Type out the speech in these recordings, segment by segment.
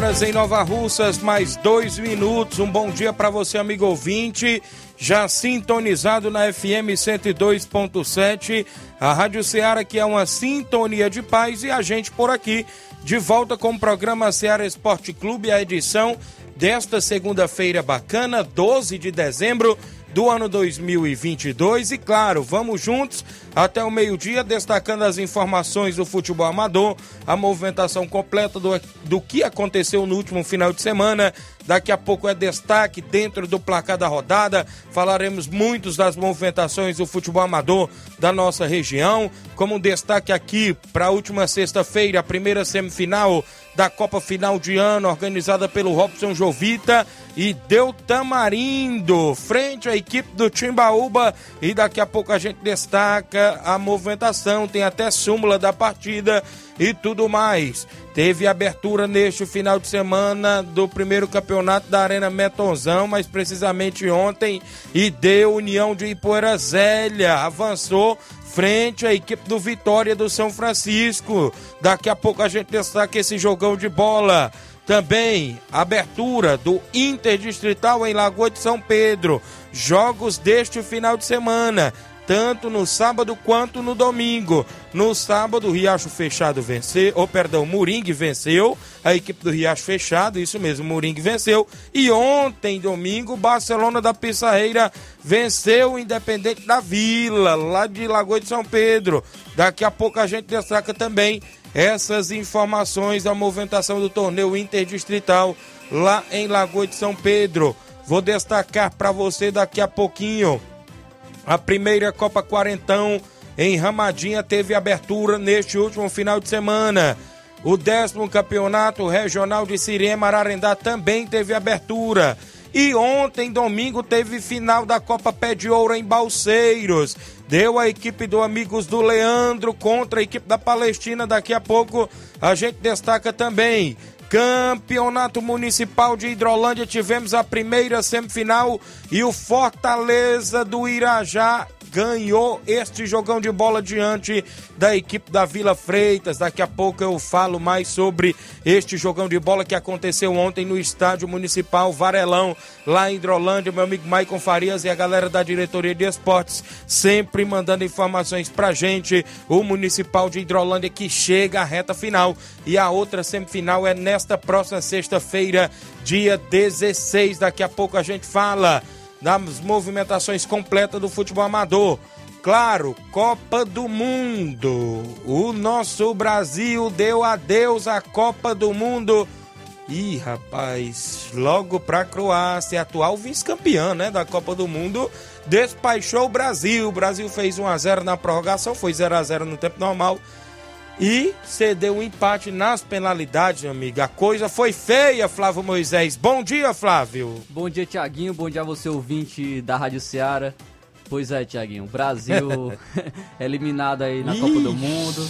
Horas em Nova Russas, mais dois minutos. Um bom dia para você, amigo ouvinte. Já sintonizado na FM 102.7, a Rádio Ceará, que é uma sintonia de paz, e a gente por aqui, de volta com o programa Ceará Esporte Clube, a edição desta segunda-feira bacana, 12 de dezembro do ano 2022. E claro, vamos juntos até o meio-dia, destacando as informações do futebol amador, a movimentação completa do, do que aconteceu no último final de semana. Daqui a pouco é destaque dentro do placar da rodada. Falaremos muitos das movimentações do futebol amador da nossa região. Como destaque aqui para a última sexta-feira, a primeira semifinal da Copa Final de Ano, organizada pelo Robson Jovita e Deu Tamarindo, frente à equipe do Timbaúba. E daqui a pouco a gente destaca a movimentação, tem até súmula da partida e tudo mais. Teve abertura neste final de semana do primeiro campeonato da Arena Metonzão, mas precisamente ontem, e deu União de Ipoeira Zélia, avançou frente à equipe do Vitória do São Francisco. Daqui a pouco a gente destaca esse jogão de bola. Também abertura do Interdistrital em Lagoa de São Pedro. Jogos deste final de semana tanto no sábado quanto no domingo. No sábado, Riacho Fechado venceu, ou perdão, Moringue venceu, a equipe do Riacho Fechado, isso mesmo, Moringue venceu. E ontem, domingo, Barcelona da Pissarreira venceu o Independente da Vila, lá de Lagoa de São Pedro. Daqui a pouco a gente destaca também essas informações da movimentação do torneio interdistrital lá em Lagoa de São Pedro. Vou destacar para você daqui a pouquinho a primeira Copa Quarentão em Ramadinha teve abertura neste último final de semana. O décimo campeonato regional de Sirema Ararendá também teve abertura. E ontem, domingo, teve final da Copa Pé de Ouro em Balseiros. Deu a equipe do Amigos do Leandro contra a equipe da Palestina. Daqui a pouco a gente destaca também Campeonato Municipal de Hidrolândia, tivemos a primeira semifinal e o Fortaleza do Irajá ganhou este jogão de bola diante da equipe da Vila Freitas. Daqui a pouco eu falo mais sobre este jogão de bola que aconteceu ontem no Estádio Municipal Varelão, lá em Hidrolândia. Meu amigo Maicon Farias e a galera da diretoria de esportes sempre mandando informações pra gente. O Municipal de Hidrolândia que chega à reta final e a outra semifinal é nesta próxima sexta-feira, dia 16. Daqui a pouco a gente fala das movimentações completas do futebol amador. Claro, Copa do Mundo. O nosso Brasil deu adeus à Copa do Mundo. Ih, rapaz, logo pra Croácia, atual vice-campeã, né, da Copa do Mundo, despachou o Brasil. O Brasil fez 1 a 0 na prorrogação, foi 0 a 0 no tempo normal e cedeu um empate nas penalidades, meu amigo. A coisa foi feia, Flávio Moisés. Bom dia, Flávio. Bom dia, Tiaguinho. Bom dia a você, ouvinte da Rádio Ceará. Pois é, Tiaguinho. Brasil eliminado aí na Ixi. Copa do Mundo.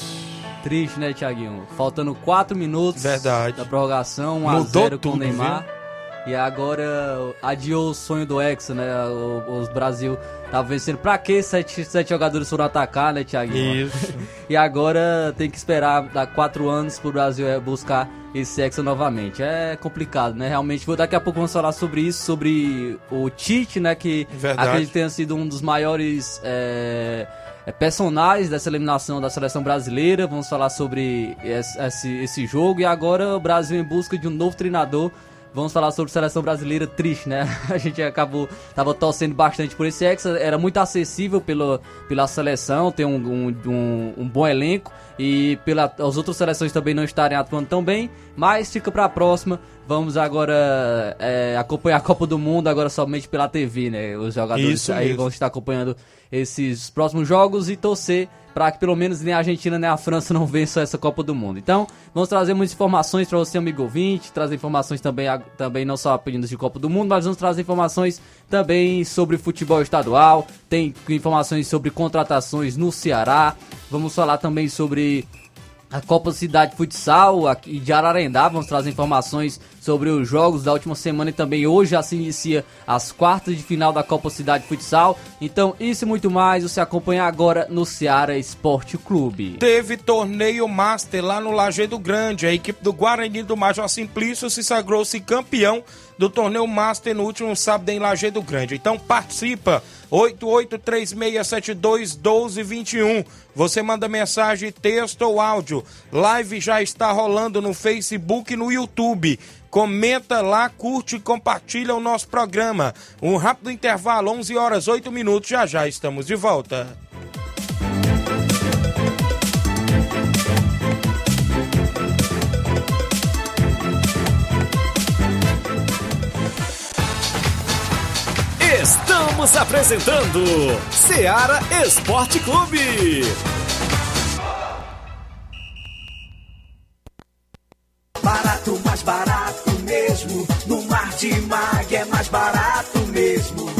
Triste, né, Tiaguinho? Faltando 4 minutos Verdade. da prorrogação, 1x0 com o Neymar. Viu? E agora adiou o sonho do Hexa, né? O, o Brasil tava vencendo. Pra que sete, sete jogadores foram atacar, né, Thiago? Isso. e agora tem que esperar dar quatro anos pro Brasil é, buscar esse Hexa novamente. É complicado, né? Realmente, vou daqui a pouco vamos falar sobre isso, sobre o Tite, né? Que Verdade. acredito tenha sido um dos maiores é, é, personagens dessa eliminação da seleção brasileira. Vamos falar sobre esse, esse jogo. E agora o Brasil em busca de um novo treinador. Vamos falar sobre seleção brasileira triste, né? A gente acabou, tava torcendo bastante por esse Hexa, era muito acessível pela, pela seleção, tem um, um, um, um bom elenco e pela, as outras seleções também não estarem atuando tão bem, mas fica para a próxima. Vamos agora é, acompanhar a Copa do Mundo agora somente pela TV, né? Os jogadores Isso aí mesmo. vão estar acompanhando esses próximos jogos e torcer para que pelo menos nem a Argentina nem a França não vençam essa Copa do Mundo. Então, vamos trazer muitas informações para você, amigo ouvinte, trazer informações também, também não só pedindo de Copa do Mundo, mas vamos trazer informações também sobre futebol estadual, tem informações sobre contratações no Ceará, vamos falar também sobre a Copa Cidade Futsal aqui de Ararendá. Vamos trazer informações sobre os jogos da última semana e também hoje já se inicia as quartas de final da Copa Cidade Futsal. Então, isso e muito mais você acompanha agora no Ceará Esporte Clube. Teve torneio Master lá no Lajeado Grande. A equipe do Guarani do Major Simplício se sagrou-se campeão do torneio Master no último sábado em Lajeado Grande. Então participa. 8836721221. Você manda mensagem, texto ou áudio. Live já está rolando no Facebook e no YouTube. Comenta lá, curte e compartilha o nosso programa. Um rápido intervalo, 11 horas 8 minutos. Já já estamos de volta. Estamos apresentando Seara Esporte Clube. Barato, mais barato mesmo. No Martimag é mais barato mesmo.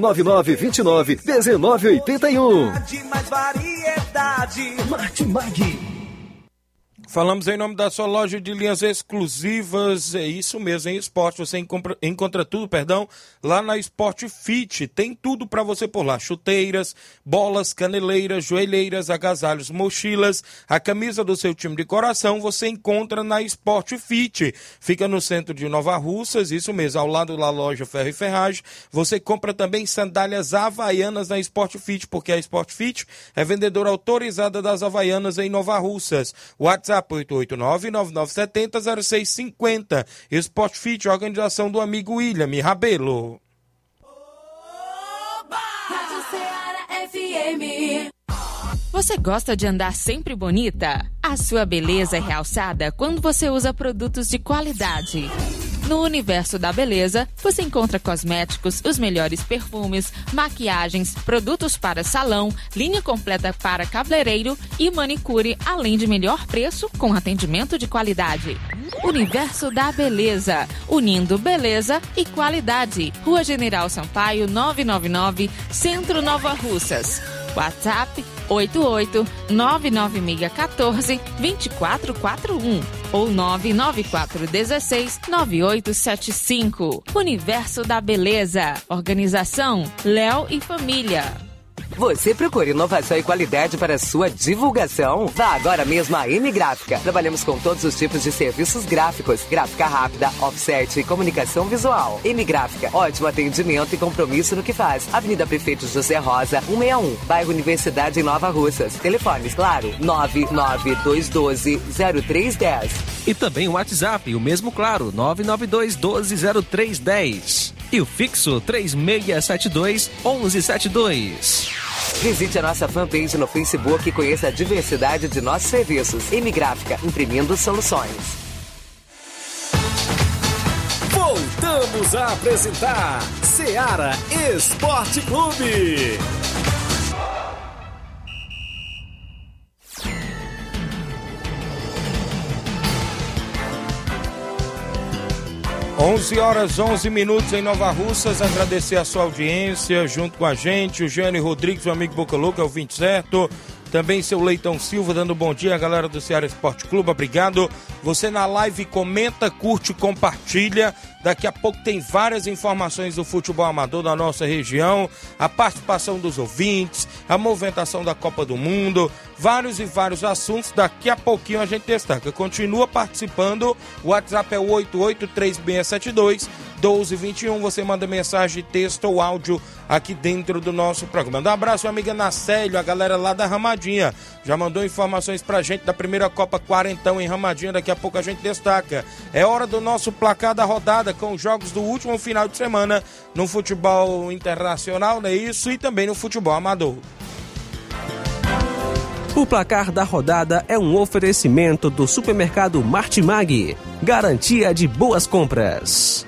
9929 1981. De mais variedade. Martimag. Falamos em nome da sua loja de linhas exclusivas, é isso mesmo, em esporte. Você encontra, encontra tudo, perdão, lá na Sport Fit. Tem tudo para você por lá: chuteiras, bolas, caneleiras, joelheiras, agasalhos, mochilas, a camisa do seu time de coração. Você encontra na Sport Fit. Fica no centro de Nova Russas, isso mesmo, ao lado da loja Ferro e Ferragem. Você compra também sandálias havaianas na Sport Fit, porque a Sport Fit é vendedora autorizada das havaianas em Nova Russas. WhatsApp 889-9970-0650. Sport Fit, organização do amigo William Rabelo. Rádio Ceará FM. Você gosta de andar sempre bonita? A sua beleza é realçada quando você usa produtos de qualidade. No universo da beleza, você encontra cosméticos, os melhores perfumes, maquiagens, produtos para salão, linha completa para cabeleireiro e manicure, além de melhor preço com atendimento de qualidade. Universo da Beleza, unindo beleza e qualidade. Rua General Sampaio, 999, Centro Nova Russas. WhatsApp 88 99614 2441 ou 99416 9875. Universo da Beleza. Organização Léo e Família. Você procura inovação e qualidade para sua divulgação? Vá agora mesmo à M Gráfica. Trabalhamos com todos os tipos de serviços gráficos, gráfica rápida, offset e comunicação visual. M Gráfica, ótimo atendimento e compromisso no que faz. Avenida Prefeito José Rosa, 161, bairro Universidade em Nova Russas. Telefones, claro, 992120310. E também o WhatsApp, o mesmo claro, 992 12 0310. E o fixo 3672 1172. Visite a nossa fanpage no Facebook e conheça a diversidade de nossos serviços. M Gráfica, imprimindo soluções. Voltamos a apresentar Seara Esporte Clube. 11 horas 11 minutos em Nova Russas. Agradecer a sua audiência junto com a gente. O Jânio Rodrigues, o amigo Boca Louca, é o 20 certo. Também seu Leitão Silva dando bom dia, galera do Ceará Esporte Clube, obrigado. Você na live comenta, curte, compartilha. Daqui a pouco tem várias informações do futebol amador da nossa região, a participação dos ouvintes, a movimentação da Copa do Mundo, vários e vários assuntos. Daqui a pouquinho a gente destaca. Continua participando. O WhatsApp é o 883672 1221. Você manda mensagem, texto ou áudio aqui dentro do nosso programa. Um abraço, amiga Nacélio, a galera lá da Ramadinha. Já mandou informações pra gente da primeira Copa Quarentão em Ramadinha. Daqui a pouco a gente destaca. É hora do nosso placar da rodada com os jogos do último final de semana no futebol internacional, não é isso? E também no futebol amador. O placar da rodada é um oferecimento do supermercado Martimag. Garantia de boas compras.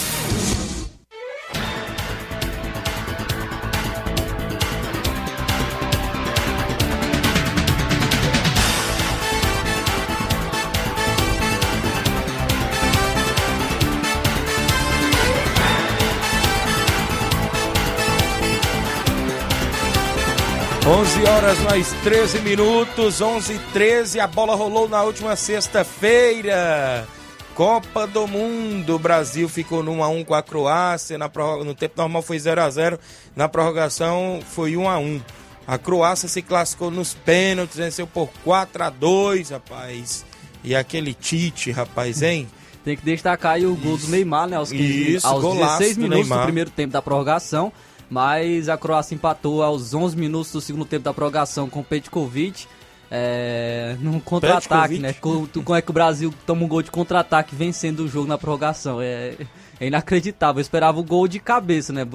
11 horas mais 13 minutos, 11 e 13. A bola rolou na última sexta-feira. Copa do Mundo. O Brasil ficou no 1x1 com a Croácia. Na prorroga, no tempo normal foi 0x0. Na prorrogação foi 1x1. A Croácia se classificou nos pênaltis, venceu por 4x2, rapaz. E aquele Tite, rapaz, hein? Tem que destacar aí o gol do Neymar, né? Aos, 15, Isso, aos golaço 16 do minutos do Neymar. primeiro tempo da prorrogação. Mas a Croácia empatou aos 11 minutos do segundo tempo da prorrogação com o Petkovic. É, num contra-ataque, né? Como é que o Brasil toma um gol de contra-ataque vencendo o jogo na prorrogação? É, é inacreditável. Eu esperava o gol de cabeça, né?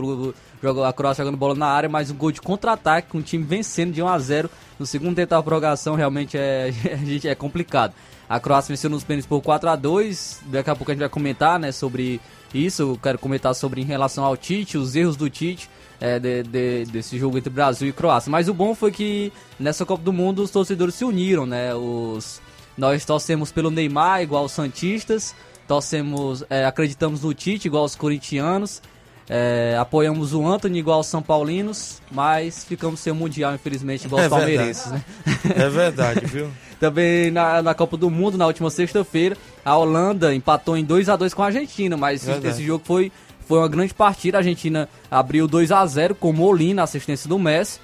A Croácia jogando bola na área, mas um gol de contra-ataque com o time vencendo de 1 a 0 no segundo tempo da prorrogação realmente é, é complicado. A Croácia venceu nos pênaltis por 4 a 2 Daqui a pouco a gente vai comentar né, sobre isso. Eu quero comentar sobre em relação ao Tite, os erros do Tite é, de- de- desse jogo entre Brasil e Croácia. Mas o bom foi que nessa Copa do Mundo os torcedores se uniram, né? Os, nós torcemos pelo Neymar, igual os Santistas, torcemos, é, acreditamos no Tite, igual os corintianos. é, apoiamos o Anthony igual os São Paulinos, mas ficamos sem o Mundial, infelizmente, igual os É palmeirenses, né? É verdade, viu? Também na, na Copa do Mundo, na última sexta-feira, a Holanda empatou em 2 a 2 com a Argentina, mas Verdade. esse jogo foi, foi uma grande partida. A Argentina abriu 2 a 0 com o Molina, assistência do Messi,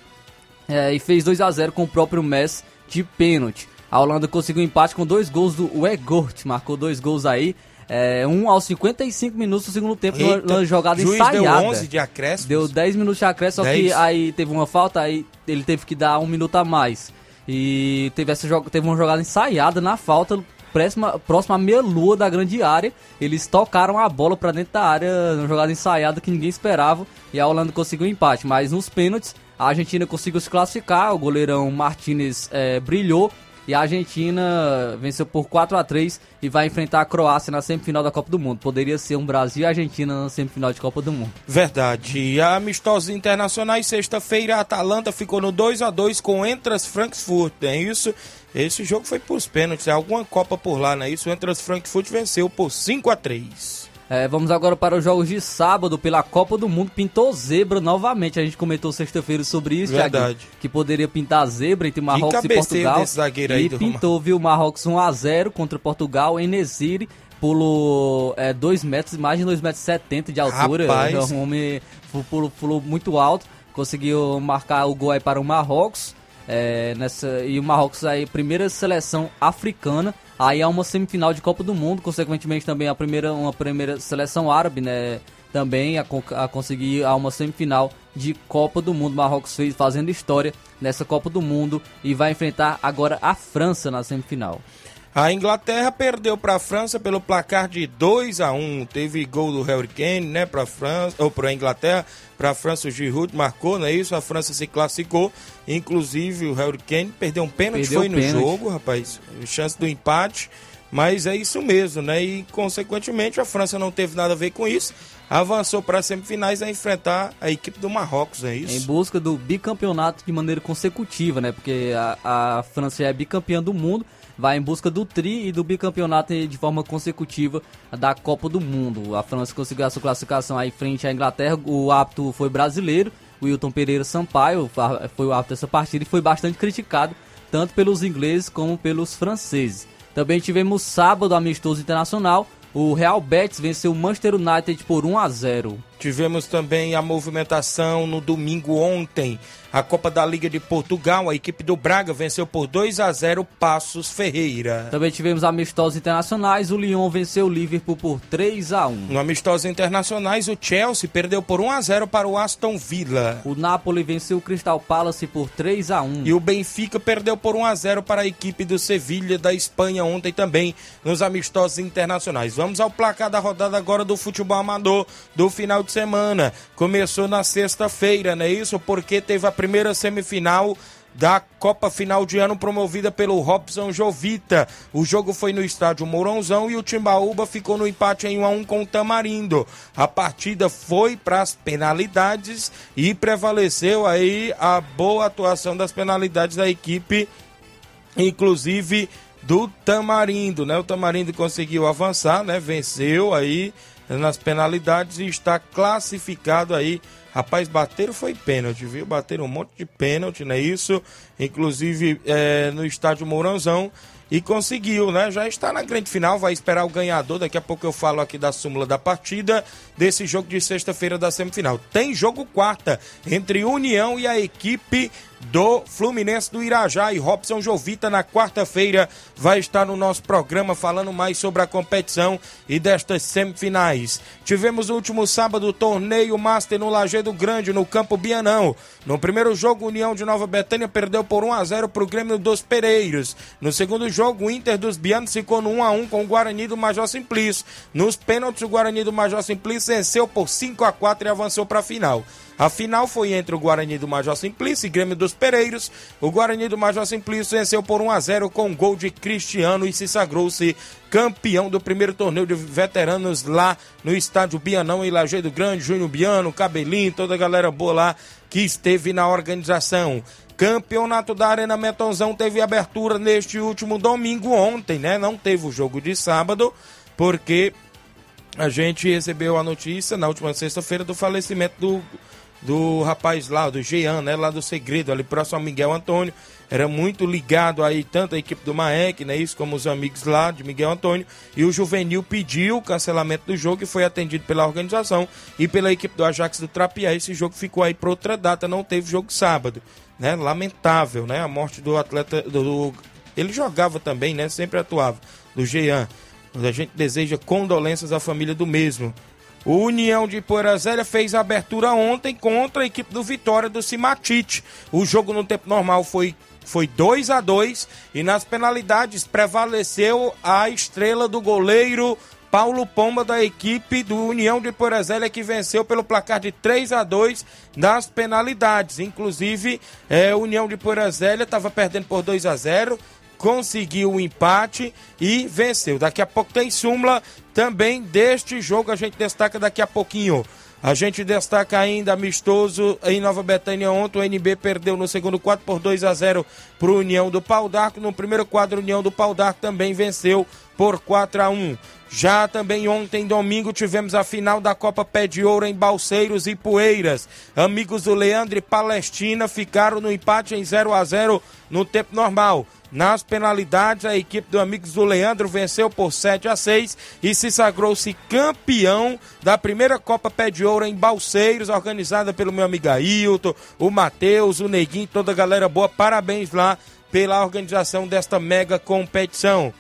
é, e fez 2 a 0 com o próprio Messi de pênalti. A Holanda conseguiu empate com dois gols do Weghorst, marcou dois gols aí. É, um aos 55 minutos do segundo tempo, Eita, numa jogada juiz ensaiada. deu 11 de acréscimo. Deu 10 minutos de acréscimo, só que 10. aí teve uma falta, aí ele teve que dar um minuto a mais. E teve, essa, teve uma jogada ensaiada na falta, próxima, próxima meia-lua da grande área. Eles tocaram a bola pra dentro da área, uma jogada ensaiada que ninguém esperava. E a Holanda conseguiu o empate. Mas nos pênaltis, a Argentina conseguiu se classificar. O goleirão Martinez eh, brilhou. E a Argentina venceu por 4 a 3 e vai enfrentar a Croácia na semifinal da Copa do Mundo. Poderia ser um Brasil e Argentina na semifinal de Copa do Mundo. Verdade. Amistosos internacionais, sexta-feira, a Atalanta ficou no 2 a 2 com Entras Frankfurt, é isso? Esse jogo foi pros pênaltis, é alguma Copa por lá, não é isso? O Entras Frankfurt venceu por 5 a 3 É, vamos agora para os jogos de sábado pela Copa do Mundo. Pintou zebra novamente. A gente comentou sexta-feira sobre isso, Verdade. Que poderia pintar zebra entre Marrocos e Portugal. zagueiro aí e pintou, viu? Marrocos 1x0 contra Portugal em Nesiri. Pulou 2 metros, mais de 2,70 metros e 70 de altura. Rapaz. É um homem pulou, pulou muito alto. Conseguiu marcar o gol aí para o Marrocos. É, nessa, e o Marrocos aí, primeira seleção africana. Aí é uma semifinal de Copa do Mundo, consequentemente também a primeira, uma primeira seleção árabe, né? Também a, a conseguir a uma semifinal de Copa do Mundo. Marrocos fez fazendo história nessa Copa do Mundo e vai enfrentar agora a França na semifinal. A Inglaterra perdeu para a França pelo placar de 2 a 1 Teve gol do Harry Kane, né, para França ou para a Inglaterra. Para a França o Giroud marcou, não é isso? A França se classificou. Inclusive o Harry Kane perdeu um pênalti Perdeu foi no pênalti. jogo, rapaz. Chance do empate. Mas é isso mesmo, né? E consequentemente a França não teve nada a ver com isso. Avançou para as semifinais a enfrentar a equipe do Marrocos, é isso? Em busca do bicampeonato de maneira consecutiva, né? Porque a, a França é bicampeã do mundo, vai em busca do tri e do bicampeonato de forma consecutiva da Copa do Mundo. A França conseguiu a sua classificação aí frente à Inglaterra. O apto foi brasileiro, o Wilton Pereira Sampaio foi o apto dessa partida e foi bastante criticado tanto pelos ingleses como pelos franceses. Também tivemos sábado amistoso internacional. O Real Betis venceu o Manchester United por 1 a 0. Tivemos também a movimentação no domingo ontem a Copa da Liga de Portugal, a equipe do Braga venceu por 2 a 0 Passos Ferreira. Também tivemos amistosos internacionais, o Lyon venceu o Liverpool por 3 a 1. No amistosos internacionais, o Chelsea perdeu por 1 a 0 para o Aston Villa. O Napoli venceu o Crystal Palace por 3 a 1. E o Benfica perdeu por 1 a 0 para a equipe do Sevilha da Espanha ontem também nos amistosos internacionais. Vamos ao placar da rodada agora do futebol amador do final de semana. Começou na sexta-feira, não é isso? Porque teve a primeira semifinal da Copa Final de Ano promovida pelo Robson Jovita. O jogo foi no estádio Mourãozão e o Timbaúba ficou no empate em 1 a 1 com o Tamarindo. A partida foi para as penalidades e prevaleceu aí a boa atuação das penalidades da equipe, inclusive do Tamarindo, né? O Tamarindo conseguiu avançar, né? Venceu aí nas penalidades e está classificado aí Rapaz, bateram foi pênalti, viu? Bateram um monte de pênalti, não é isso? Inclusive é, no estádio Mourãozão. E conseguiu, né? Já está na grande final, vai esperar o ganhador. Daqui a pouco eu falo aqui da súmula da partida desse jogo de sexta-feira da semifinal. Tem jogo quarta entre União e a equipe do Fluminense do Irajá e Robson Jovita na quarta-feira vai estar no nosso programa falando mais sobre a competição e destas semifinais. Tivemos no último sábado o torneio Master no Lajeado Grande, no Campo Bianão. No primeiro jogo, União de Nova Betânia perdeu por 1 a 0 para o Grêmio dos Pereiros. No segundo jogo, o Inter dos Bianos ficou no 1 a 1 com o Guarani do Major Simplício. Nos pênaltis, o Guarani do Major Simplício venceu por 5 a 4 e avançou para a final. A final foi entre o Guarani do Major Simplício e Grêmio dos Pereiros. O Guarani do Major Simplício venceu por 1 a 0 com um gol de Cristiano e se sagrou-se campeão do primeiro torneio de veteranos lá no estádio Bianão em Lajeado Grande, Júnior Biano, Cabelinho, toda a galera boa lá que esteve na organização. Campeonato da Arena Metonzão teve abertura neste último domingo ontem, né? Não teve o jogo de sábado, porque a gente recebeu a notícia na última sexta-feira do falecimento do do rapaz lá, do Jean, né? Lá do Segredo, ali próximo ao Miguel Antônio. Era muito ligado aí, tanto a equipe do Maek, né? Isso como os amigos lá de Miguel Antônio. E o Juvenil pediu o cancelamento do jogo e foi atendido pela organização e pela equipe do Ajax do Trapiá. Esse jogo ficou aí para outra data, não teve jogo sábado, né? Lamentável, né? A morte do atleta. Do. Ele jogava também, né? Sempre atuava, do Jean. A gente deseja condolências à família do mesmo. O União de Porazélia fez a abertura ontem contra a equipe do Vitória do Cimatite. O jogo no tempo normal foi foi 2 a 2 e nas penalidades prevaleceu a estrela do goleiro Paulo Pomba da equipe do União de Porazélia que venceu pelo placar de 3 a 2 nas penalidades. Inclusive, é, União de Porazélia estava perdendo por 2 a 0 conseguiu o empate e venceu. Daqui a pouco tem súmula também deste jogo, a gente destaca daqui a pouquinho. A gente destaca ainda amistoso em Nova Betânia ontem. O NB perdeu no segundo quadro por 2 a 0 para o União do Pau d'Arco. No primeiro quadro, União do Pau d'Arco também venceu por 4 a 1. Já também ontem, domingo, tivemos a final da Copa Pé de Ouro em Balseiros e Poeiras. Amigos do Leandro e Palestina ficaram no empate em 0 a 0 no tempo normal. Nas penalidades, a equipe do Amigos do Leandro venceu por 7 a 6 e se sagrou-se campeão da primeira Copa Pé de Ouro em Balseiros, organizada pelo meu amigo Ailton, o Matheus, o Neguinho, toda a galera boa. Parabéns lá pela organização desta mega competição.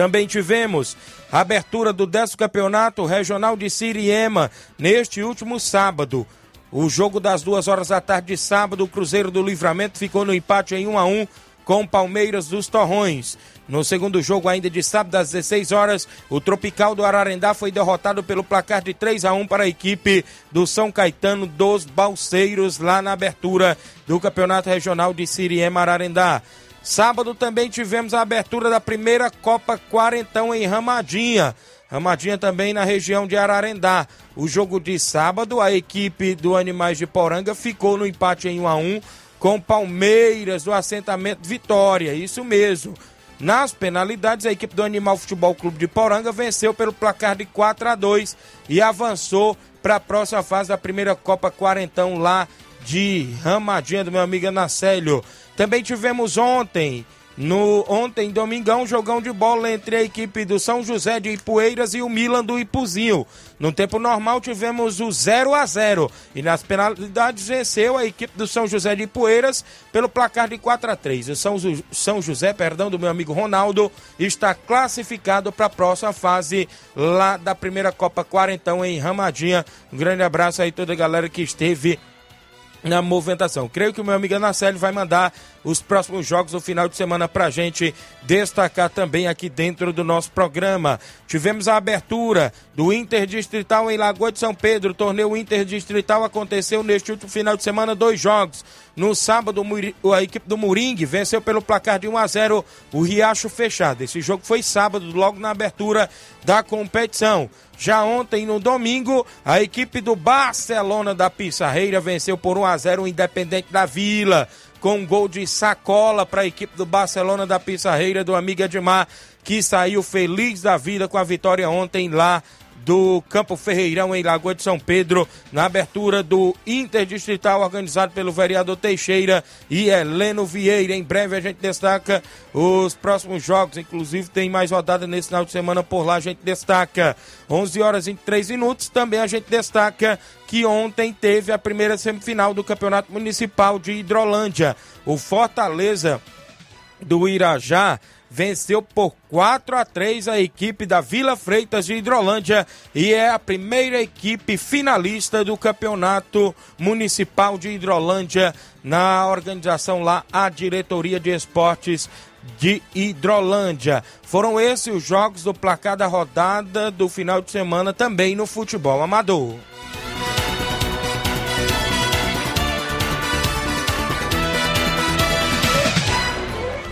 Também tivemos a abertura do 10 Campeonato Regional de Siriema neste último sábado. O jogo das duas horas da tarde de sábado, o Cruzeiro do Livramento ficou no empate em 1 a 1 com Palmeiras dos Torrões. No segundo jogo, ainda de sábado às 16 horas, o Tropical do Ararendá foi derrotado pelo placar de 3 a 1 para a equipe do São Caetano dos Balseiros, lá na abertura do Campeonato Regional de Siriema Ararendá. Sábado também tivemos a abertura da primeira Copa Quarentão em Ramadinha. Ramadinha também na região de Ararendá. O jogo de sábado, a equipe do Animais de Poranga ficou no empate em 1 a 1 com Palmeiras do assentamento Vitória. Isso mesmo. Nas penalidades, a equipe do Animal Futebol Clube de Poranga venceu pelo placar de 4 a 2 e avançou para a próxima fase da primeira Copa Quarentão lá de Ramadinha do meu amigo Anacélio. Também tivemos ontem, no ontem, domingão, jogão de bola entre a equipe do São José de Ipueiras e o Milan do Ipuzinho. No tempo normal tivemos o 0 a 0 e nas penalidades venceu a equipe do São José de Ipueiras pelo placar de 4 a 3. O São, São José, perdão, do meu amigo Ronaldo, está classificado para a próxima fase lá da primeira Copa Quarentão em Ramadinha. Um grande abraço aí toda a galera que esteve na movimentação. Creio que o meu amigo Anacélio vai mandar os próximos jogos do final de semana pra gente destacar também aqui dentro do nosso programa. Tivemos a abertura do Interdistrital em Lagoa de São Pedro. O torneio Interdistrital aconteceu neste último final de semana, dois jogos. No sábado, a equipe do Moringue venceu pelo placar de 1 a 0 o Riacho Fechado. Esse jogo foi sábado, logo na abertura da competição. Já ontem, no domingo, a equipe do Barcelona da Pissarreira venceu por 1 a 0 o Independente da Vila, com um gol de sacola para a equipe do Barcelona da Pissarreira, do amigo Edmar, que saiu feliz da vida com a vitória ontem lá do Campo Ferreirão em Lagoa de São Pedro, na abertura do Interdistrital organizado pelo vereador Teixeira e Heleno Vieira. Em breve a gente destaca os próximos jogos, inclusive tem mais rodada nesse final de semana por lá, a gente destaca 11 horas e 3 minutos. Também a gente destaca que ontem teve a primeira semifinal do Campeonato Municipal de Hidrolândia. O Fortaleza do Irajá venceu por 4 a 3 a equipe da Vila Freitas de Hidrolândia e é a primeira equipe finalista do Campeonato Municipal de Hidrolândia na organização lá a Diretoria de Esportes de Hidrolândia. Foram esses os jogos do placar da rodada do final de semana também no futebol amador.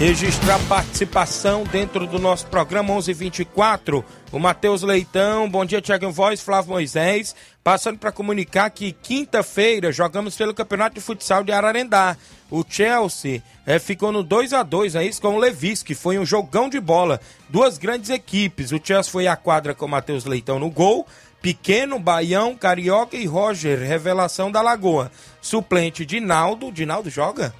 Registrar participação dentro do nosso programa 1124. O Matheus Leitão, bom dia, Tiago Voz, Flávio Moisés. Passando para comunicar que quinta-feira jogamos pelo Campeonato de Futsal de Ararendá. O Chelsea eh, ficou no 2 a 2 é isso, com o Levis, que foi um jogão de bola. Duas grandes equipes. O Chelsea foi à quadra com o Matheus Leitão no gol. Pequeno, Baião, Carioca e Roger, revelação da Lagoa. Suplente de Naldo. Dinaldo joga?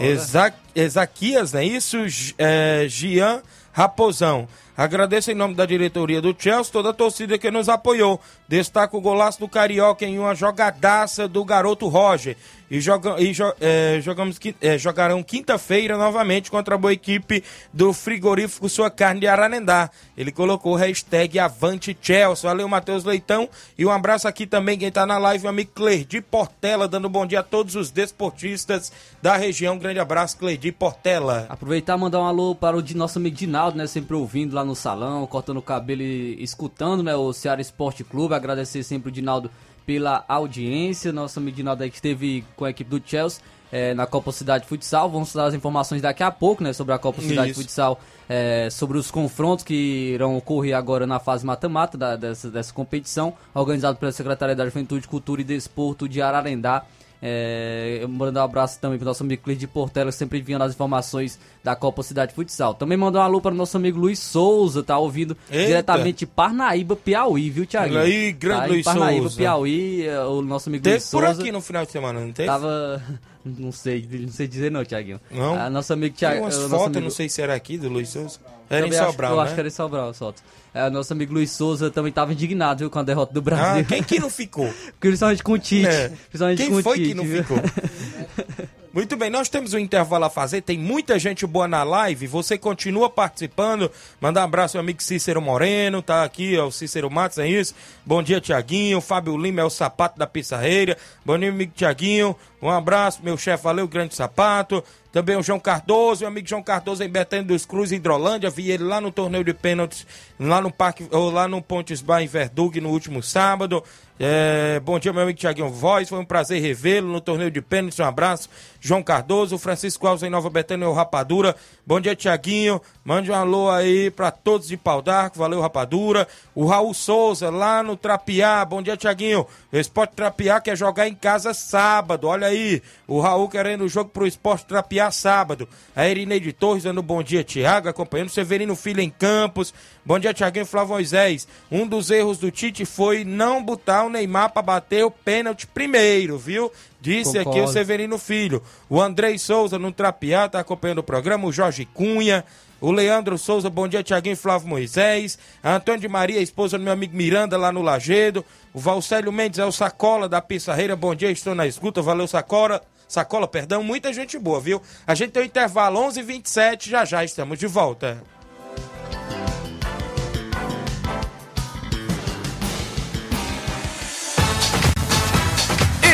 Exa Ezaquias, não é isso? É, Gian Raposão. Agradeço em nome da diretoria do Chelsea, toda a torcida que nos apoiou. Destaco o golaço do Carioca em uma jogadaça do garoto Roger. E, joga, e jo- é, jogamos, é, jogarão quinta-feira novamente contra a boa equipe do frigorífico Sua Carne de Aranendá. Ele colocou o hashtag Avante Chelsea. Valeu, Matheus Leitão. E um abraço aqui também, quem tá na live, o amigo Clerdi Portela, dando bom dia a todos os desportistas da região. Um grande abraço, Clerdi Portela. Aproveitar e mandar um alô para o nosso amigo Dinaldo, né? Sempre ouvindo lá no salão, cortando o cabelo e escutando, né? O Ceará Esporte Clube. Agradecer sempre o Dinaldo pela audiência. Nosso amigo Dinaldo aí que esteve com a equipe do Chelsea eh, na Copa Cidade Futsal. Vamos dar as informações daqui a pouco, né? Sobre a Copa Cidade Isso. Futsal, eh, sobre os confrontos que irão ocorrer agora na fase mata-mata dessa, dessa competição, organizado pela Secretaria da Juventude, Cultura e Desporto de Ararendá. É, eu mando um abraço também pro nosso amigo Clis de Portela, sempre enviando as informações da Copa Cidade Futsal. Também mandar um alô para o nosso amigo Luiz Souza, tá ouvindo Eita. diretamente de Parnaíba, Piauí, viu, Thiago? Aí, grande tá Luiz Parnaíba, Souza. Piauí, é, o nosso amigo Teve Luiz por Souza. aqui no final de semana, não teve? Tava. Não sei, não sei dizer não, Thiaguinho. Não? Ah, nosso amigo Tem Thiago. umas o nosso fotos, amigo- não sei se era aqui do Luiz Souza. Era em Também acho- Sobral, Eu né? acho que era em Sobral, as fotos. É, nosso amigo Luiz Souza também tava indignado, viu, com a derrota do Brasil. Ah, quem que não ficou? Principalmente com o Tite. É. Principalmente com Quem o foi Tite, que não viu? ficou? Muito bem, nós temos um intervalo a fazer, tem muita gente boa na live, você continua participando, mandar um abraço ao amigo Cícero Moreno, tá aqui, ó, o Cícero Matos, é isso? Bom dia, Tiaguinho, Fábio Lima é o sapato da Pissarreira, bom dia, amigo Tiaguinho, Um abraço, meu chefe, valeu, grande sapato. Também o João Cardoso, meu amigo João Cardoso em Betânia dos Cruz, Hidrolândia. Vi ele lá no torneio de pênaltis, lá no Parque, ou lá no Pontes Bar em Verdug no último sábado. É, bom dia, meu amigo Tiaguinho Voz. Foi um prazer revê-lo no torneio de pênaltis. Um abraço. João Cardoso, Francisco Alves em Nova Betânia, o Rapadura. Bom dia, Tiaguinho. Mande um alô aí pra todos de Pau d'Arco. Valeu, Rapadura. O Raul Souza, lá no Trapiá. Bom dia, Tiaguinho. O Esporte Trapiá quer jogar em casa sábado. Olha aí. O Raul querendo o jogo pro Esporte Trapiá sábado. A Irineide Torres dando bom dia, Tiago. Acompanhando Severino Filho em Campos. Bom dia, Tiaguinho Flávio Moisés. Um dos erros do Tite foi não botar o Neymar para bater o pênalti primeiro, viu? Disse aqui o Concordo. Severino Filho. O Andrei Souza no Trapiá tá acompanhando o programa. O Jorge Cunha. O Leandro Souza, bom dia, Tiaguinho Flávio Moisés. A Antônio de Maria, esposa do meu amigo Miranda, lá no Lagedo. O Valcélio Mendes é o Sacola da Pissarreira. Bom dia, estou na escuta. Valeu, Sacola. Sacola, perdão. Muita gente boa, viu? A gente tem o intervalo 11h27. Já já estamos de volta.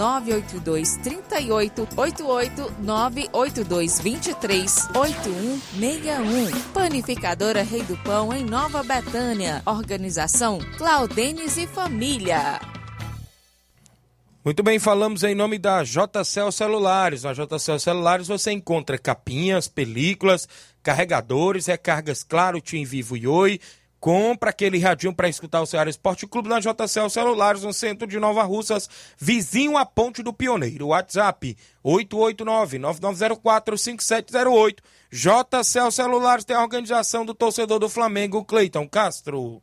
982 38 88 982 23 8161. Panificadora Rei do Pão, em Nova Betânia. Organização Claudenes e Família. Muito bem, falamos em nome da JCL Celulares. Na JCL Celulares você encontra capinhas, películas, carregadores, recargas Claro, Tim Vivo e Oi. Compra aquele radinho para escutar o Ceará Esporte Clube na JCL Celulares, no centro de Nova Russas, vizinho à Ponte do Pioneiro. WhatsApp 889-9904-5708. JCL Celulares tem a organização do torcedor do Flamengo, Cleiton Castro.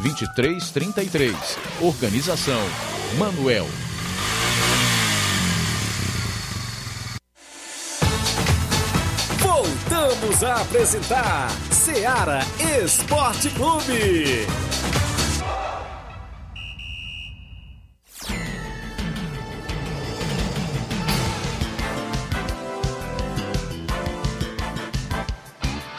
2333. Organização Manuel. Voltamos a apresentar Seara Esporte Clube.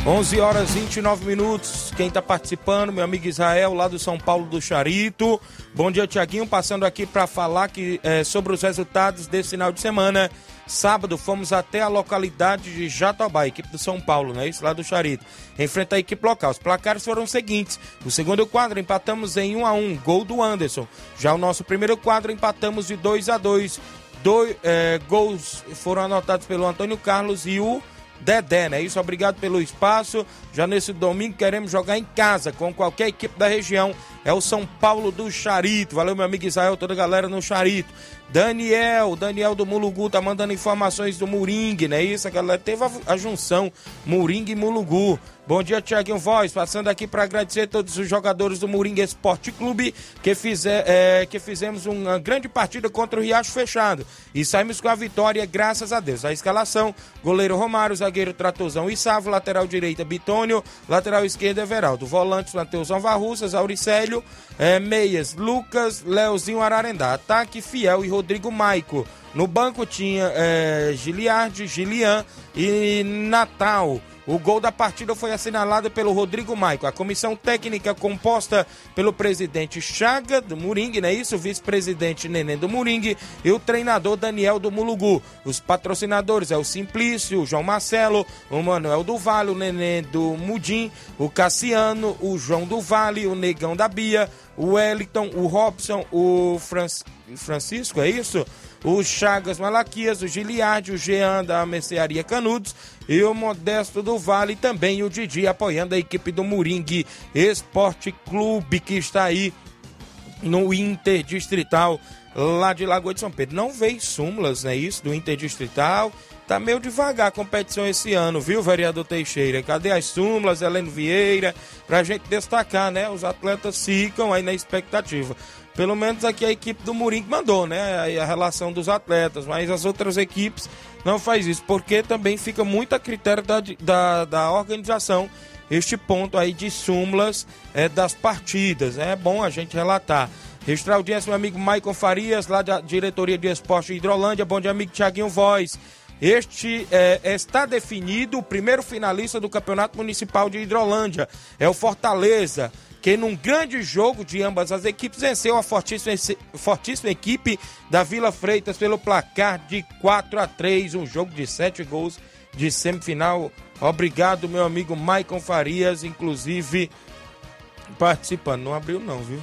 Onze horas 29 minutos. Quem está participando, meu amigo Israel, lá do São Paulo do Charito. Bom dia, Tiaguinho. Passando aqui para falar que, é, sobre os resultados desse final de semana. Sábado fomos até a localidade de Jatobá, equipe do São Paulo, né? Isso lá do Charito. Enfrenta a equipe local. Os placares foram os seguintes: o segundo quadro empatamos em 1 a 1 gol do Anderson. Já o nosso primeiro quadro empatamos de 2 a 2 Dois é, gols foram anotados pelo Antônio Carlos e o Dedé, né? Isso, obrigado pelo espaço. Já nesse domingo queremos jogar em casa com qualquer equipe da região. É o São Paulo do Charito. Valeu, meu amigo Israel, toda a galera no Charito. Daniel, Daniel do Mulugu tá mandando informações do Moringue, né? Isso, a galera teve a, a junção Moringue e Mulugu. Bom dia, Tiaguinho Voz. Passando aqui para agradecer todos os jogadores do Moringue Esporte Clube que, fizer, é, que fizemos uma grande partida contra o Riacho Fechado. E saímos com a vitória, graças a Deus. A escalação: goleiro Romário, zagueiro Tratozão e Savo, lateral direita Bitônio, lateral esquerda Everaldo, volantes Matheus Varrussas, Auricélio, é, meias Lucas, Leozinho Ararendá, ataque Fiel e Rodrigo Maico. No banco tinha é, Giliardi, Gilian e Natal. O gol da partida foi assinalado pelo Rodrigo Maico. A comissão técnica composta pelo presidente Chaga do Moringue, não é isso? O vice-presidente Neném do Moringue e o treinador Daniel do Mulugu. Os patrocinadores é o Simplício, o João Marcelo, o Manuel do Vale, o Neném do Mudim, o Cassiano, o João do Vale, o Negão da Bia, o Wellington, o Robson, o Francisco, é isso? o Chagas Malaquias, o Giliardi, o Jean da Mercearia Canudos e o Modesto do Vale também o Didi apoiando a equipe do Moringue Esporte Clube que está aí no Interdistrital lá de Lagoa de São Pedro. Não veio súmulas, né? Isso, do Interdistrital. Tá meio devagar a competição esse ano, viu, vereador Teixeira? Cadê as súmulas, Heleno Vieira? Pra gente destacar, né? Os atletas ficam aí na expectativa. Pelo menos aqui a equipe do Murim mandou, né? A relação dos atletas, mas as outras equipes não faz isso, porque também fica muito a critério da, da, da organização este ponto aí de súmulas é, das partidas. Né? É bom a gente relatar. Registrar audiência, meu amigo Maicon Farias, lá da Diretoria de Esporte Hidrolândia. Bom dia, amigo Tiaguinho Voz. Este é, está definido o primeiro finalista do Campeonato Municipal de Hidrolândia. É o Fortaleza que num grande jogo de ambas as equipes venceu a fortíssima, fortíssima equipe da Vila Freitas pelo placar de 4 a 3, um jogo de 7 gols de semifinal. Obrigado, meu amigo Maicon Farias, inclusive participando. Não abriu não, viu?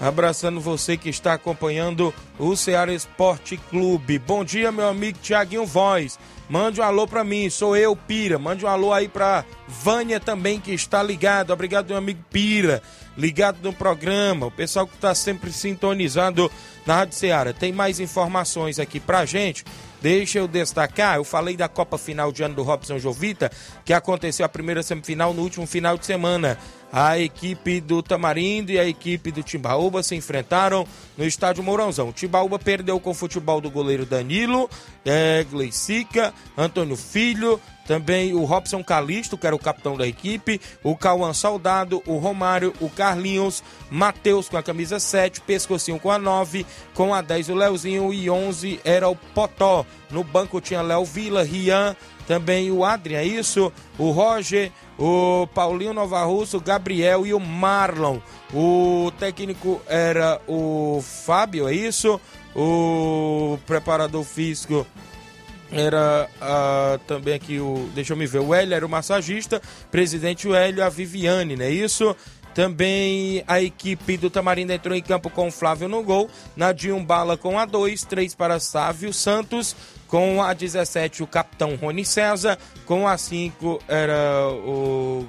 Abraçando você que está acompanhando o Ceará Esporte Clube. Bom dia, meu amigo Tiaguinho Voz. Mande um alô pra mim, sou eu, Pira. Mande um alô aí pra Vânia também, que está ligado. Obrigado, meu amigo Pira. Ligado no programa. O pessoal que está sempre sintonizado na Rádio Ceará. Tem mais informações aqui pra gente. Deixa eu destacar, eu falei da Copa Final de ano do Robson Jovita, que aconteceu a primeira semifinal no último final de semana. A equipe do Tamarindo e a equipe do Timbaúba se enfrentaram no estádio Mourãozão. O Timbaúba perdeu com o futebol do goleiro Danilo, é, Gleicica, Antônio Filho, também o Robson Calisto, que era o capitão da equipe, o Cauã Soldado, o Romário, o Carlinhos, Matheus com a camisa 7, Pescocinho com a 9, com a 10 o Leozinho e 11 era o Potó. No banco tinha Léo Vila, Rian, também o Adrian, é isso, o Roger, o Paulinho Novarrusso, o Gabriel e o Marlon. O técnico era o Fábio, é isso? O preparador físico era uh, também aqui o. Deixa eu me ver. O Hélio era o massagista, presidente o Hélio, a Viviane, não é isso? Também a equipe do Tamarindo entrou em campo com o Flávio no gol. Nadinho Bala com a 2, 3 para Sávio Santos. Com a 17, o capitão Rony César. Com a 5 era o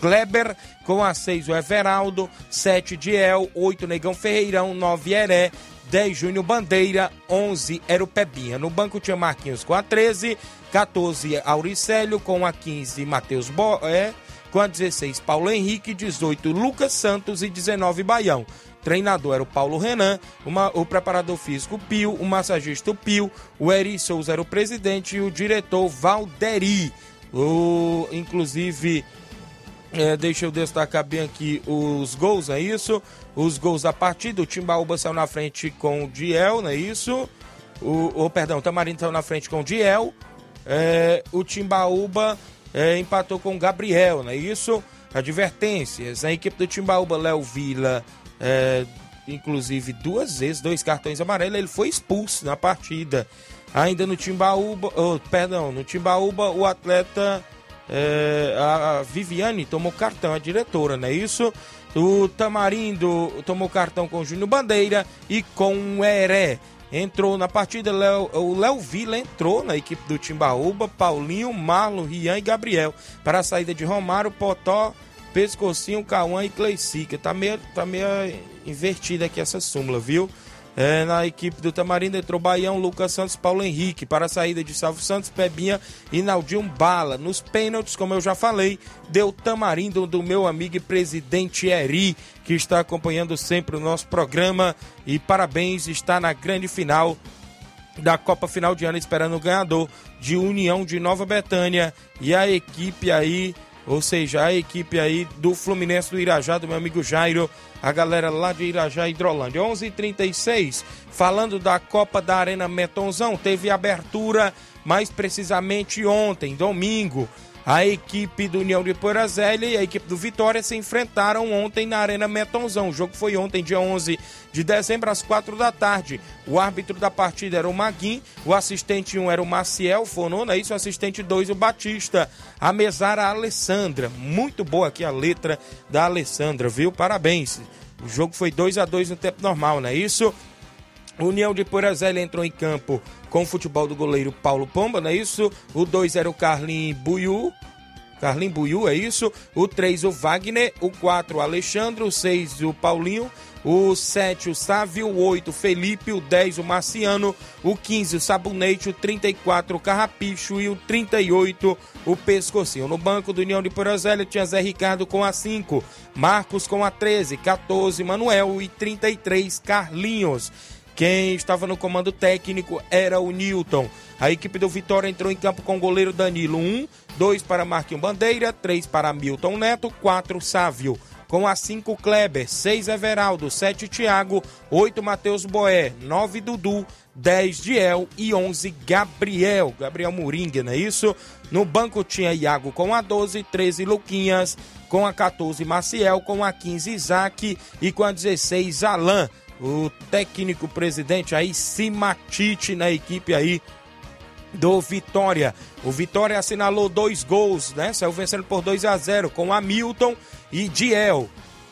Kleber. Com a 6, o Everaldo. 7, Diel. 8, Negão Ferreirão. 9, Heré. 10, Júnior Bandeira. 11, era o Pebinha. No banco tinha Marquinhos com a 13. 14, Auricélio. Com a 15, Matheus Boé. Com a 16, Paulo Henrique. 18, Lucas Santos. E 19, Baião treinador era o Paulo Renan, uma, o preparador físico Pio, o massagista Pio, o Eri Souza era o presidente e o diretor Valderi. O, inclusive, é, deixa eu destacar bem aqui os gols, é isso? Os gols da partida, o Timbaúba saiu na frente com o Diel, não é isso? O, perdão, o Tamarindo saiu na frente com o Diel. É, o Timbaúba é, empatou com o Gabriel, não é isso? Advertências. A equipe do Timbaúba, Léo Vila é, inclusive duas vezes, dois cartões amarelos, ele foi expulso na partida. Ainda no Timbaúba, oh, perdão, no Timbaúba o atleta, é, a Viviane tomou cartão, a diretora, não é isso? O Tamarindo tomou cartão com o Júnior Bandeira e com o Heré. Entrou na partida, o Léo Vila entrou na equipe do Timbaúba, Paulinho, Marlon, Rian e Gabriel. Para a saída de Romário, Potó, Pescocinho, Cauã e Cleicica. Tá meio, tá meio invertida aqui essa súmula, viu? É, na equipe do Tamarindo entrou Baião, Lucas Santos, Paulo Henrique. Para a saída de Salvo Santos, Pebinha e Naldinho Bala. Nos pênaltis, como eu já falei, deu Tamarindo do meu amigo e presidente Eri, que está acompanhando sempre o nosso programa. E parabéns, está na grande final da Copa Final de Ano, esperando o ganhador de União de Nova Betânia. E a equipe aí ou seja, a equipe aí do Fluminense do Irajá, do meu amigo Jairo, a galera lá de Irajá, Hidrolândia. 11:36 falando da Copa da Arena Metonzão, teve abertura mais precisamente ontem, domingo. A equipe do União de Porazélia e a equipe do Vitória se enfrentaram ontem na Arena Metonzão. O jogo foi ontem, dia 11 de dezembro, às 4 da tarde. O árbitro da partida era o Maguim, o assistente 1 era o Maciel Fonon, é isso? O assistente 2, o Batista. A mesara, a Alessandra. Muito boa aqui a letra da Alessandra, viu? Parabéns. O jogo foi 2 a 2 no tempo normal, não é isso? União de Porazélia entrou em campo com o futebol do goleiro Paulo Pomba, não é isso? O 2 era o Carlinho Buiu. Carlinho Buiu, é isso? O 3 o Wagner. O 4 o Alexandre. O 6 o Paulinho. O 7 o Sávio. O 8 o Felipe. O 10 o Marciano. O 15 o Sabonete. O 34 o Carrapicho. E o 38 o Pescocinho. No banco do União de Porazélia tinha Zé Ricardo com a 5. Marcos com a 13. 14 Manuel. E 33 Carlinhos. Quem estava no comando técnico era o Newton. A equipe do Vitória entrou em campo com o goleiro Danilo. 1, 2 para Marquinhos Bandeira, 3 para Milton Neto, 4 Sávio. Com a 5 Kleber, 6 Everaldo, 7 Thiago, 8 Matheus Boé, 9 Dudu, 10 Diel. E 11 Gabriel. Gabriel Moringa, não é isso? No banco tinha Iago com a 12, 13 Luquinhas, com a 14 Maciel, com a 15 Isaac. E com a 16 Alain o técnico presidente aí Simatite na equipe aí do Vitória. O Vitória assinalou dois gols, né? Saiu vencendo por 2 a 0 com Hamilton e Diel.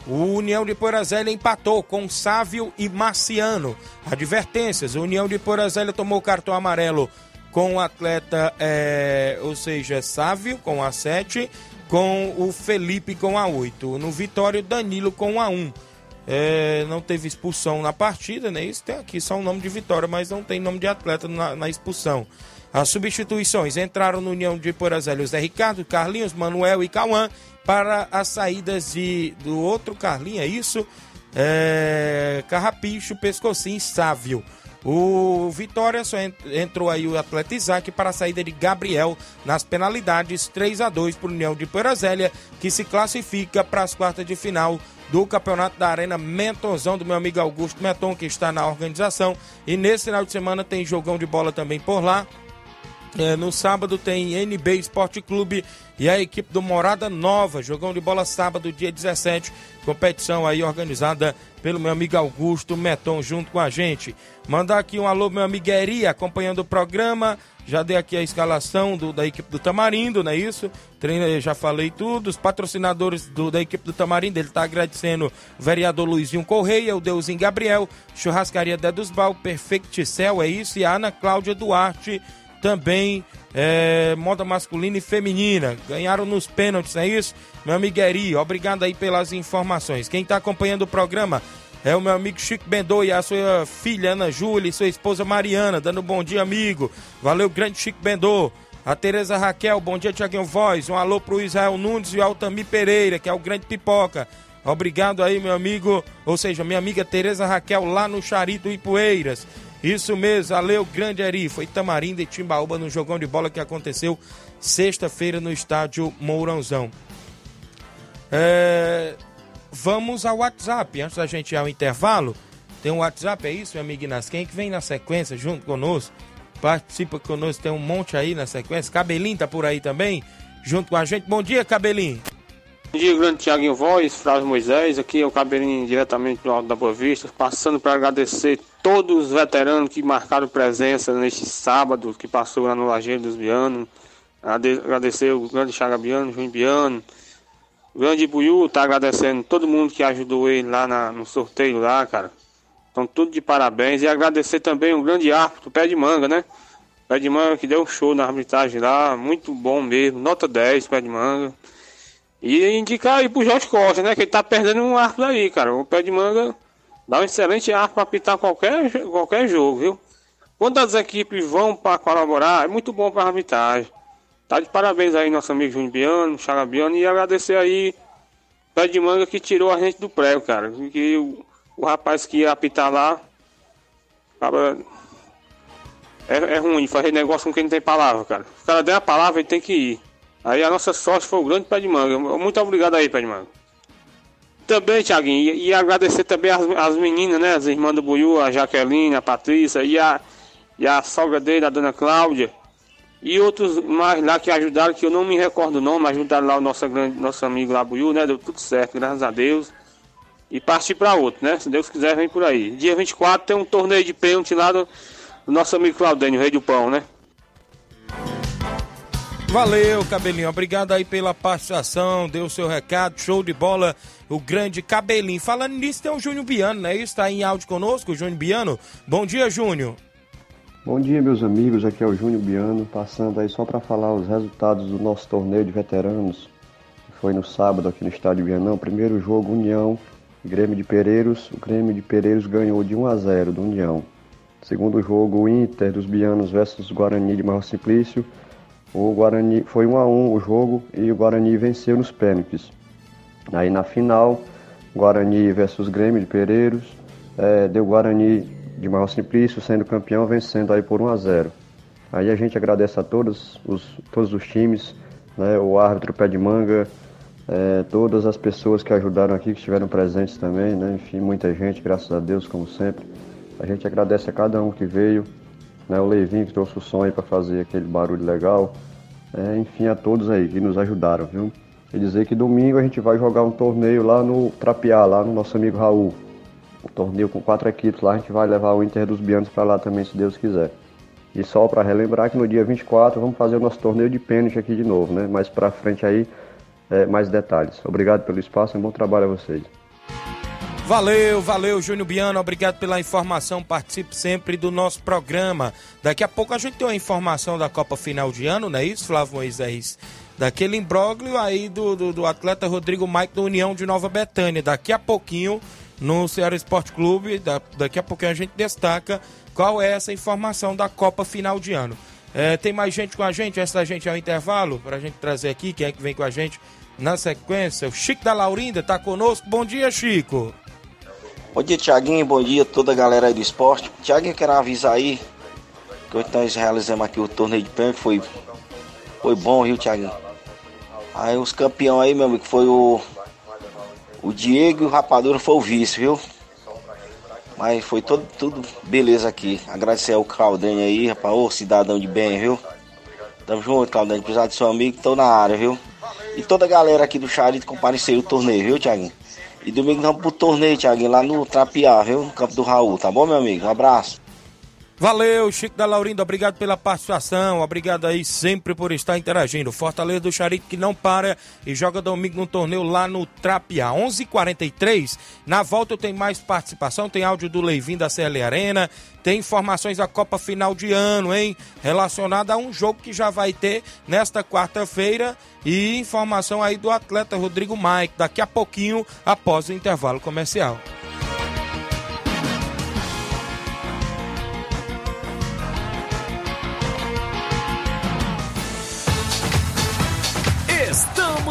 O União de Porazélia empatou com Sávio e Marciano. Advertências: o União de Porazélia tomou cartão amarelo com o atleta, é, ou seja, Sávio com a 7, com o Felipe com a 8. No Vitória, Danilo com a 1. É, não teve expulsão na partida, né? Isso tem aqui só o nome de vitória, mas não tem nome de atleta na, na expulsão. As substituições entraram no União de Porazélia Zé Ricardo, Carlinhos, Manuel e Cauã para as saídas de, do outro Carlinhos, é isso? É, Carrapicho, Pescocinho e Sávio. O Vitória só entrou aí o atleta Isaac para a saída de Gabriel nas penalidades 3 a 2 para o União de Porazélia, que se classifica para as quartas de final do Campeonato da Arena Mentonzão do meu amigo Augusto Meton, que está na organização. E nesse final de semana tem jogão de bola também por lá. É, no sábado tem NB Esporte Clube e a equipe do Morada Nova. Jogão de bola sábado, dia 17. Competição aí organizada pelo meu amigo Augusto Meton junto com a gente. Mandar aqui um alô, meu amigo Eri, acompanhando o programa. Já dei aqui a escalação do, da equipe do Tamarindo, não é isso? Treino, já falei tudo. Os patrocinadores do, da equipe do Tamarindo, ele está agradecendo o vereador Luizinho Correia, o Deusinho Gabriel, Churrascaria Dedusbal, Perfect Cell, é isso? E a Ana Cláudia Duarte também é, moda masculina e feminina. Ganharam nos pênaltis, é isso? Meu amigo Eri, obrigado aí pelas informações. Quem está acompanhando o programa é o meu amigo Chico Bendô e a sua filha Ana Júlia e sua esposa Mariana, dando um bom dia, amigo. Valeu, grande Chico Bendô. A Tereza Raquel, bom dia, Tiaguinho Voz. Um alô pro Israel Nunes e o Altami Pereira, que é o grande pipoca. Obrigado aí, meu amigo, ou seja, minha amiga Tereza Raquel, lá no Charito Ipueiras. Isso mesmo, valeu, grande Eri. Foi Tamarindo e Timbaúba no jogão de bola que aconteceu sexta-feira no estádio Mourãozão. É... Vamos ao WhatsApp. Antes da gente ir ao intervalo, tem um WhatsApp, é isso, meu amigo Inas? Quem que vem na sequência junto conosco? Participa conosco, tem um monte aí na sequência. Cabelinho tá por aí também, junto com a gente. Bom dia, Cabelinho. Dia, grande Tiaguinho Voz, Flávio Moisés, aqui é o Cabelinho diretamente do Alto da Boa Vista, passando para agradecer todos os veteranos que marcaram presença neste sábado que passou lá no Lajeiro dos Bianos. Agradecer o grande Chaga Biano, Biano, o grande Buiu, tá agradecendo todo mundo que ajudou ele lá na, no sorteio lá, cara. Então tudo de parabéns e agradecer também o grande árbitro, Pé de Manga, né? Pé de Manga que deu um show na arbitragem lá, muito bom mesmo, nota 10, Pé de Manga. E indicar aí pro Jorge Costa, né? Que ele tá perdendo um arco aí, cara. O pé de manga dá um excelente arco para apitar qualquer, qualquer jogo, viu? Quando as equipes vão para colaborar, é muito bom para a arbitragem. Tá de parabéns aí, nosso amigo Júnior Biano, Chagabiano, e agradecer aí pé de manga que tirou a gente do prego, cara. Que o, o rapaz que ia apitar lá. Cara, é, é ruim fazer negócio com quem não tem palavra, cara. O cara der a palavra, ele tem que ir. Aí a nossa sorte foi o grande pé de manga. Muito obrigado aí, pé de manga. Também, Tiaguinho, e, e, agradecer também as, as meninas, né? As irmãs do Buiú, a Jaqueline, a Patrícia e a, e a sogra dele, a dona Cláudia. E outros mais lá que ajudaram, que eu não me recordo o nome, ajudaram lá o nosso, grande, nosso amigo lá, Buiú, né? Deu tudo certo, graças a Deus. E partir para outro, né? Se Deus quiser, vem por aí. Dia 24 tem um torneio de pênalti lá do, do nosso amigo Claudênio, Rei do Pão, né? Valeu, Cabelinho. Obrigado aí pela participação. Deu o seu recado. Show de bola. O grande Cabelinho. Falando nisso, tem o Júnior Biano, né? Isso tá em áudio conosco, Júnior Biano. Bom dia, Júnior. Bom dia, meus amigos. Aqui é o Júnior Biano, passando aí só para falar os resultados do nosso torneio de veteranos. Foi no sábado aqui no estádio Bianão. Primeiro jogo, União Grêmio de Pereiros. O Grêmio de Pereiros ganhou de 1 a 0 do União. Segundo jogo, Inter dos Bianos versus Guarani de Marro Simplício. O Guarani foi 1 a 1 o jogo e o Guarani venceu nos pênaltis. Aí na final, Guarani versus Grêmio de Pereiros, é, deu Guarani de Marro Simplício sendo campeão, vencendo aí por 1 a 0. Aí a gente agradece a todos os, todos os times, né, o árbitro Pé de Manga, é, todas as pessoas que ajudaram aqui, que estiveram presentes também, né, enfim, muita gente, graças a Deus, como sempre. A gente agradece a cada um que veio, né, o Leivinho que trouxe o som aí para fazer aquele barulho legal, é, enfim, a todos aí que nos ajudaram, viu? E dizer que domingo a gente vai jogar um torneio lá no Trapiá, lá no nosso amigo Raul. Um torneio com quatro equipes lá, a gente vai levar o Inter dos Bianos para lá também, se Deus quiser. E só para relembrar que no dia 24 vamos fazer o nosso torneio de pênalti aqui de novo, né? Mais para frente aí, é, mais detalhes. Obrigado pelo espaço e um bom trabalho a vocês. Valeu, valeu, Júnior Biano, obrigado pela informação. Participe sempre do nosso programa. Daqui a pouco a gente tem uma informação da Copa Final de Ano, não é isso, Flávio Moisés? Daquele imbróglio aí do, do, do atleta Rodrigo Mike da União de Nova Betânia. Daqui a pouquinho, no Ceará Esporte Clube, da, daqui a pouquinho a gente destaca qual é essa informação da Copa Final de Ano. É, tem mais gente com a gente, antes da gente ao intervalo, para a gente trazer aqui quem é que vem com a gente na sequência. O Chico da Laurinda está conosco. Bom dia, Chico. Bom dia, Tiaguinho. Bom dia a toda a galera aí do esporte. Tiaguinho, quero avisar aí que hoje nós realizamos aqui o torneio de pênalti. Foi, foi bom, viu, Tiaguinho? Aí os campeões aí, meu amigo, foi o, o Diego e o Rapadura foi o vice, viu? Mas foi todo, tudo beleza aqui. Agradecer ao Claudênio aí, rapaz. Ô, cidadão de bem, viu? Tamo junto, Claudênio. Precisar do seu amigo, tô na área, viu? E toda a galera aqui do Charito compareceu o torneio, viu, Tiaguinho? E domingo vamos pro torneio, Thiaguinho, lá no Trapiá, viu? No campo do Raul, tá bom, meu amigo? Um abraço. Valeu, Chico da Laurinda, obrigado pela participação, obrigado aí sempre por estar interagindo. Fortaleza do Charito que não para e joga domingo no torneio lá no Trapiá. 11:43. h 43 na volta tem mais participação, tem áudio do Leivin da CL Arena, tem informações da Copa Final de Ano, hein? Relacionada a um jogo que já vai ter nesta quarta-feira e informação aí do atleta Rodrigo Mike, daqui a pouquinho após o intervalo comercial.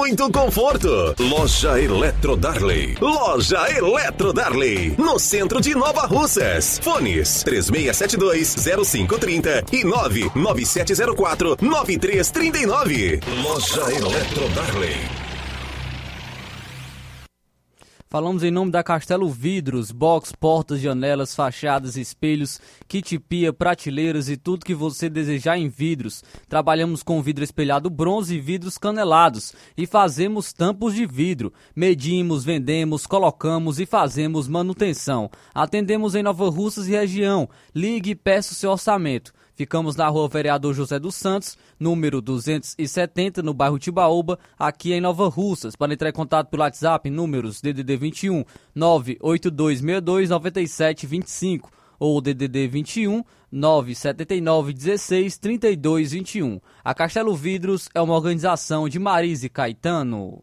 muito conforto. Loja Eletro Darley. Loja Eletro Darley. No centro de Nova Russas. Fones 3672-0530 e 99704-9339. Loja Eletro Darley. Falamos em nome da Castelo Vidros, box, portas, janelas, fachadas, espelhos, kit pia, prateleiras e tudo que você desejar em vidros. Trabalhamos com vidro espelhado bronze e vidros canelados e fazemos tampos de vidro. Medimos, vendemos, colocamos e fazemos manutenção. Atendemos em Nova Russas e região. Ligue e peça o seu orçamento. Ficamos na rua Vereador José dos Santos, número 270, no bairro Tibaúba, aqui em Nova Russas. Para entrar em contato pelo WhatsApp, números DDD 21 98262 9725 ou DDD 21 979 16 32 21. A Castelo Vidros é uma organização de Marise Caetano.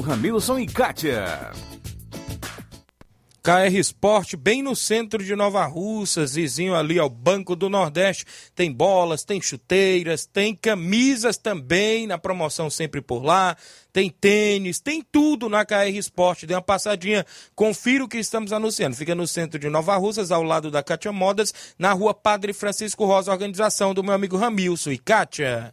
Ramilson e Kátia. KR Esporte, bem no centro de Nova Russas, vizinho ali ao Banco do Nordeste. Tem bolas, tem chuteiras, tem camisas também, na promoção sempre por lá. Tem tênis, tem tudo na KR Esporte. Dê uma passadinha, confira o que estamos anunciando. Fica no centro de Nova Russas, ao lado da Kátia Modas, na rua Padre Francisco Rosa, organização do meu amigo Ramilson e Kátia.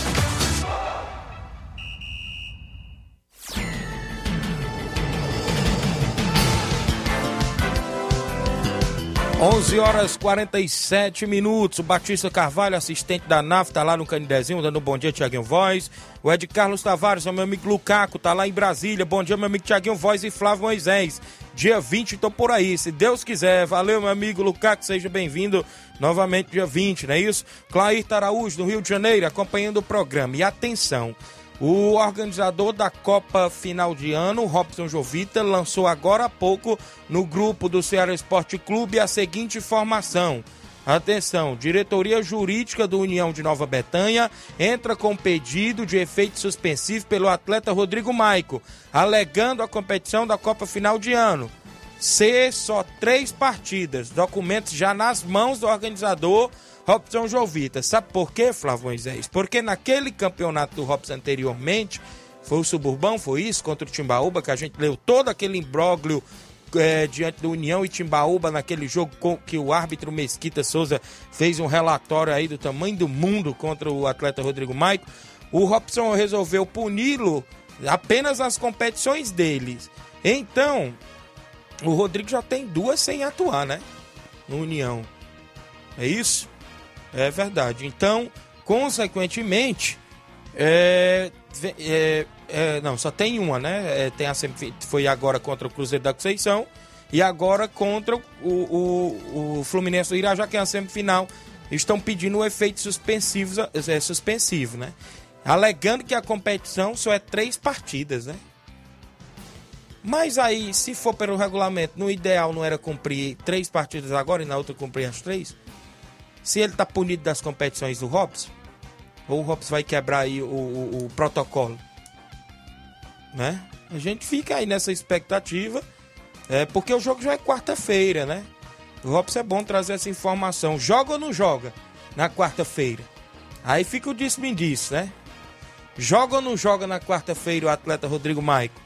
11 horas 47 minutos. O Batista Carvalho, assistente da NAF, tá lá no Canidezinho, dando um bom dia, Tiaguinho Voz. O Ed Carlos Tavares, é meu amigo Lucaco, tá lá em Brasília. Bom dia, meu amigo Tiaguinho Voz e Flávio Moisés. Dia 20, tô por aí, se Deus quiser. Valeu, meu amigo Lucaco, seja bem-vindo novamente dia 20, não é isso? Clair Araújo, do Rio de Janeiro, acompanhando o programa. E atenção, o organizador da Copa Final de Ano, Robson Jovita, lançou agora há pouco no grupo do Ceará Esporte Clube a seguinte informação. Atenção, diretoria jurídica do União de Nova Betânia entra com pedido de efeito suspensivo pelo atleta Rodrigo Maico, alegando a competição da Copa Final de Ano. Ser só três partidas, documentos já nas mãos do organizador Robson Jovita. Sabe por quê, Flávio Moisés? Porque naquele campeonato do Robson anteriormente, foi o Suburbão, foi isso, contra o Timbaúba, que a gente leu todo aquele imbróglio é, diante do União e Timbaúba naquele jogo com, que o árbitro Mesquita Souza fez um relatório aí do tamanho do mundo contra o atleta Rodrigo Maico. O Robson resolveu puni-lo apenas nas competições deles. Então, o Rodrigo já tem duas sem atuar, né? No União. É isso? É verdade. Então, consequentemente, é, é, é, não, só tem uma, né? É, tem a foi agora contra o Cruzeiro da Conceição e agora contra o, o, o Fluminense do Irajá, que é a semifinal. Estão pedindo o efeito suspensivo, é, suspensivo, né? Alegando que a competição só é três partidas, né? Mas aí, se for pelo regulamento, no ideal não era cumprir três partidas agora e na outra cumprir as três? Se ele tá punido das competições do Robson, ou o Robson vai quebrar aí o, o, o protocolo, né? A gente fica aí nessa expectativa, é, porque o jogo já é quarta-feira, né? O Robson é bom trazer essa informação. Joga ou não joga na quarta-feira? Aí fica o disse-me-disse, né? Joga ou não joga na quarta-feira o atleta Rodrigo Maico?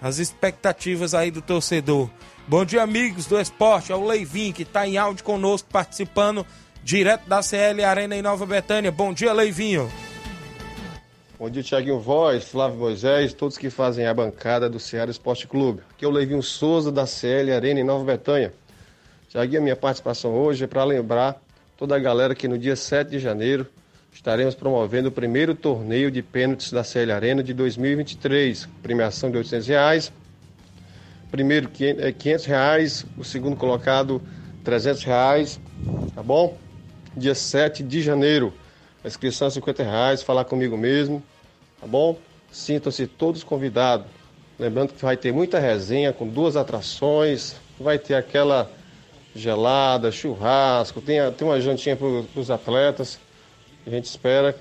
As expectativas aí do torcedor. Bom dia, amigos do esporte. É o Leivin que está em áudio conosco, participando direto da CL Arena em Nova Betânia. Bom dia, Leivinho. Bom dia, Tiaguinho Voz, Flávio Moisés, todos que fazem a bancada do Ceará Esporte Clube. Aqui é o Leivinho Souza da CL Arena em Nova Betânia. Tiaguinho, a minha participação hoje é para lembrar toda a galera que no dia 7 de janeiro estaremos promovendo o primeiro torneio de pênaltis da CL Arena de 2023. Premiação de 800 reais. Primeiro 500 reais, o segundo colocado 300 reais, tá bom? Dia 7 de janeiro. A inscrição é 50 reais, falar comigo mesmo, tá bom? Sintam-se todos convidados. Lembrando que vai ter muita resenha com duas atrações, vai ter aquela gelada, churrasco, tem, tem uma jantinha para os atletas. A gente espera,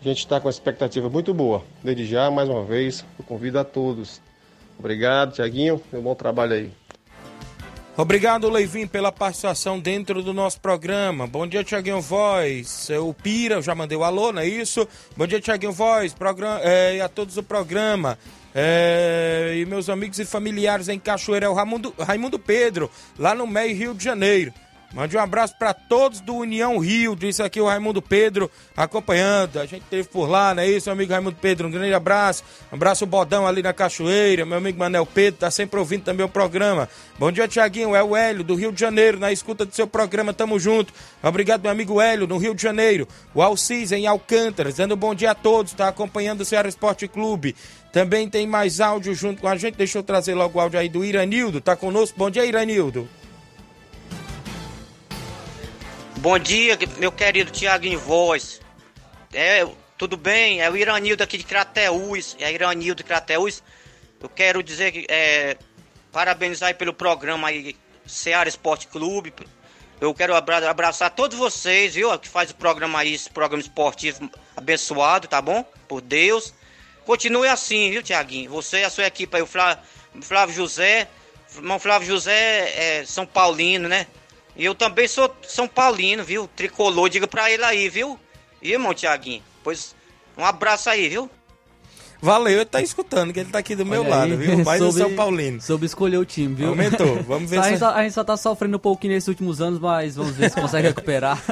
a gente está com uma expectativa muito boa. Desde já, mais uma vez, eu convido a todos. Obrigado, Tiaguinho, meu bom trabalho aí. Obrigado, Leivin, pela participação dentro do nosso programa. Bom dia, Tiaguinho Voz. O Pira, já mandei o alô, não é isso? Bom dia, Tiaguinho Voz, programa, é, a todos do programa. É, e meus amigos e familiares em Cachoeira, é o Raimundo, Raimundo Pedro, lá no meio Rio de Janeiro. Mande um abraço para todos do União Rio, disse aqui o Raimundo Pedro acompanhando. A gente teve por lá, não é isso, meu amigo Raimundo Pedro? Um grande abraço. Um abraço o Bodão ali na Cachoeira, meu amigo Manel Pedro, tá sempre ouvindo também o programa. Bom dia, Tiaguinho. É o Hélio, do Rio de Janeiro, na escuta do seu programa, tamo junto. Obrigado, meu amigo Hélio, no Rio de Janeiro. O Alcis, em Alcântara, dando um bom dia a todos, tá acompanhando o Ceará Esporte Clube. Também tem mais áudio junto com a gente. Deixa eu trazer logo o áudio aí do Iranildo, tá conosco. Bom dia, Iranildo. Bom dia, meu querido Tiaguinho Voz. É, tudo bem? É o Iranildo aqui de Crateús. É Iranildo de Crateús. Eu quero dizer que é, parabenizar pelo programa aí, Ceará Esporte Clube. Eu quero abra abraçar todos vocês, viu? Que faz o programa aí, esse programa esportivo abençoado, tá bom? Por Deus. Continue assim, viu, Tiaguinho? Você e a sua equipe aí, o Flávio, Flávio José. Irmão Flávio José é São Paulino, né? E eu também sou São Paulino, viu? Tricolor, diga pra ele aí, viu? E irmão Tiaguinho? Pois um abraço aí, viu? Valeu, ele tá escutando, que ele tá aqui do meu lado, viu? Mais o São Paulino. Soube escolher o time, viu? Aumentou, vamos ver a, se... gente só, a gente só tá sofrendo um pouquinho nesses últimos anos, mas vamos ver se consegue recuperar.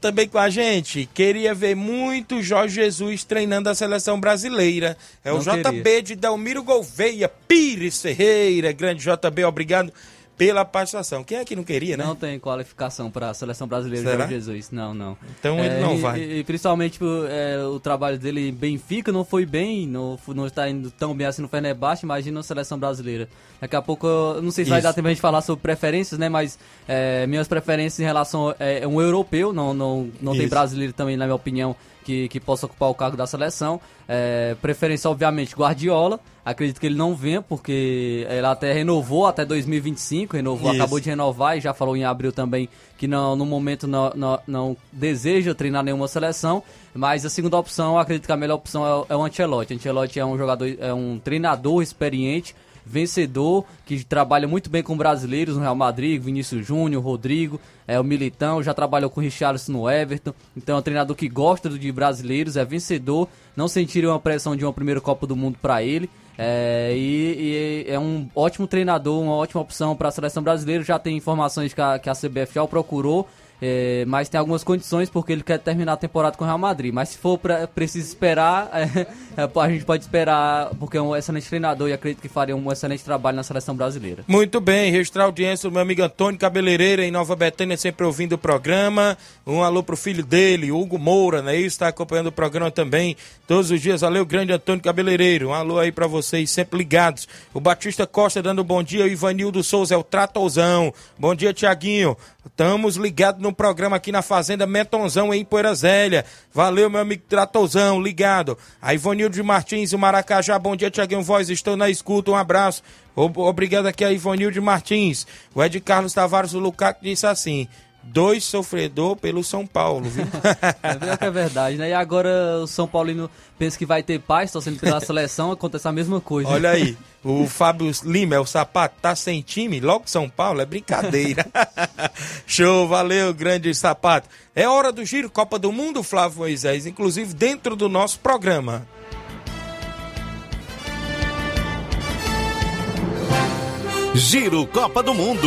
Também com a gente, queria ver muito Jorge Jesus treinando a seleção brasileira. É o Não JB queria. de Dalmiro Gouveia, Pires Ferreira, grande JB, obrigado pela participação. Quem é que não queria, né? Não tem qualificação para a seleção brasileira Será? Jorge Jesus, não, não. Então ele não e- vai. E, principalmente tipo, é, o trabalho dele em Benfica não foi bem, não, não está indo tão bem assim no Fenerbahçe, imagina a seleção brasileira. Daqui a pouco, eu não sei se vai Isso. dar tempo a gente falar sobre preferências, né, mas é, minhas preferências em relação é, é um europeu, não, não, não tem brasileiro também, na minha opinião, que, que possa ocupar o cargo da seleção. É, preferência, obviamente, Guardiola. Acredito que ele não venha, porque ele até renovou até 2025, renovou, Isso. acabou de renovar e já falou em abril também que não, no momento não, não, não deseja treinar nenhuma seleção. Mas a segunda opção, acredito que a melhor opção é, o- é o Ancelotti. Ancelotti é um jogador, é um treinador experiente, vencedor, que trabalha muito bem com brasileiros no Real Madrid, Vinícius Júnior, Rodrigo, é o Militão, já trabalhou com Richarlison no Everton. Então é um treinador que gosta de brasileiros, é vencedor, não sentiria uma pressão de uma primeira Copa do Mundo para ele. É, e, e é um ótimo treinador, uma ótima opção para a seleção brasileira. Já tem informações que a, que a CBF já o procurou, é, mas tem algumas condições porque ele quer terminar a temporada com o Real Madrid. Mas se for preciso esperar, é, é, a gente pode esperar porque é um excelente treinador e acredito que faria um excelente trabalho na seleção brasileira. Muito bem, registrar a audiência do meu amigo Antônio Cabeleireira em Nova Betânia, sempre ouvindo o programa. Um alô pro filho dele, Hugo Moura, né? Isso, está acompanhando o programa também todos os dias. Valeu, grande Antônio Cabeleireiro. Um alô aí pra vocês, sempre ligados. O Batista Costa dando bom dia, o Ivanildo Souza é o Tratozão. Bom dia, Tiaguinho. Estamos ligados no programa aqui na Fazenda Metonzão, em Poeira. Valeu, meu amigo Tratozão, ligado. A Ivanildo de Martins, o Maracajá. Bom dia, Tiaguinho Voz. Estou na escuta. Um abraço. Ob- Obrigado aqui a Ivanildo Martins. O Ed Carlos Tavares do Lucaco disse assim: dois sofredor pelo São Paulo, viu? É é verdade, né? E agora o São Paulino pensa que vai ter paz, torcendo pela seleção, acontece a mesma coisa. Olha aí, o Fábio Lima, é o sapato, tá sem time, logo São Paulo, é brincadeira. Show, valeu, grande sapato. É hora do giro Copa do Mundo, Flávio Moisés, inclusive dentro do nosso programa. Giro Copa do Mundo.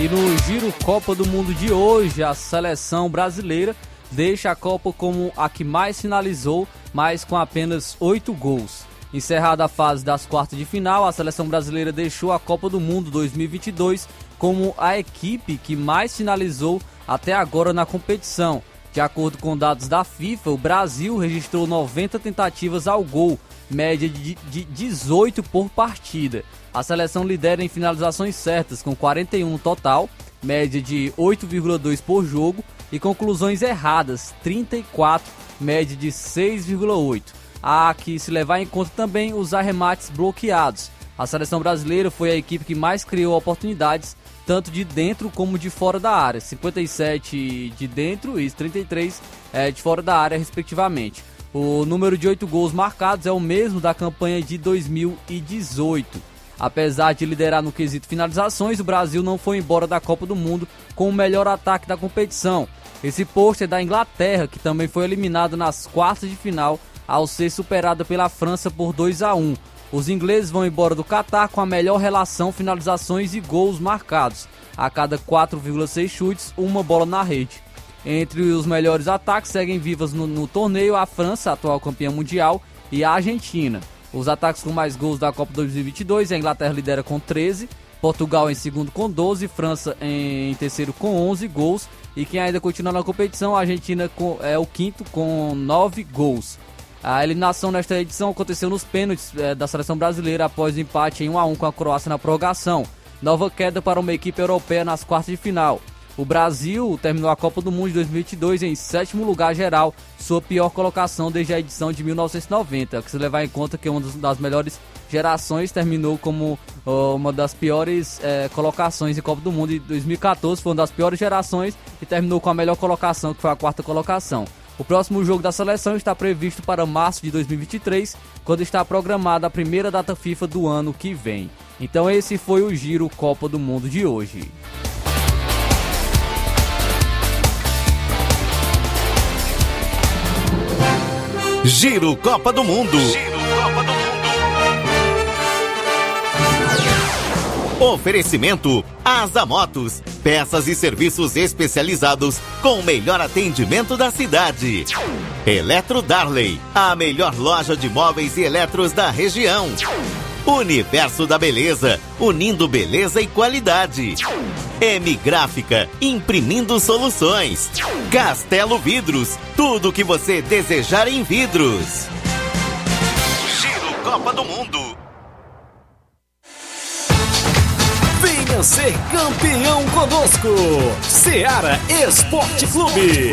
E no Giro Copa do Mundo de hoje, a seleção brasileira deixa a Copa como a que mais finalizou, mas com apenas 8 gols. Encerrada a fase das quartas de final, a seleção brasileira deixou a Copa do Mundo 2022 como a equipe que mais finalizou até agora na competição. De acordo com dados da FIFA, o Brasil registrou 90 tentativas ao gol, média de, de 18 por partida. A seleção lidera em finalizações certas, com 41 no total, média de 8,2 por jogo, e conclusões erradas, 34, média de 6,8. Há que se levar em conta também os arremates bloqueados. A seleção brasileira foi a equipe que mais criou oportunidades, tanto de dentro como de fora da área, 57 de dentro e 33 é, de fora da área, respectivamente. O número de 8 gols marcados é o mesmo da campanha de 2018. Apesar de liderar no quesito finalizações, o Brasil não foi embora da Copa do Mundo com o melhor ataque da competição. Esse post é da Inglaterra, que também foi eliminado nas quartas de final ao ser superada pela França por 2 a 1. Os ingleses vão embora do Catar com a melhor relação finalizações e gols marcados. A cada 4,6 chutes, uma bola na rede. Entre os melhores ataques seguem vivas no, no torneio a França, atual campeã mundial, e a Argentina. Os ataques com mais gols da Copa 2022, a Inglaterra lidera com 13, Portugal em segundo com 12, França em terceiro com 11 gols e quem ainda continua na competição, a Argentina é o quinto com 9 gols. A eliminação nesta edição aconteceu nos pênaltis é, da seleção brasileira após o empate em 1 a 1 com a Croácia na prorrogação. Nova queda para uma equipe europeia nas quartas de final. O Brasil terminou a Copa do Mundo de 2022 em sétimo lugar geral, sua pior colocação desde a edição de 1990, que se levar em conta que uma das melhores gerações terminou como uh, uma das piores uh, colocações em Copa do Mundo. Em 2014 foi uma das piores gerações e terminou com a melhor colocação, que foi a quarta colocação. O próximo jogo da seleção está previsto para março de 2023, quando está programada a primeira data FIFA do ano que vem. Então esse foi o Giro Copa do Mundo de hoje. Giro Copa do Mundo. Giro Copa do Mundo. Oferecimento Asa Motos, peças e serviços especializados com o melhor atendimento da cidade. Eletro Darley, a melhor loja de móveis e eletros da região. Universo da Beleza, unindo beleza e qualidade. M Gráfica, imprimindo soluções. Castelo Vidros, tudo o que você desejar em vidros. Giro Copa do Mundo. Venha ser campeão conosco. Seara Esporte Clube.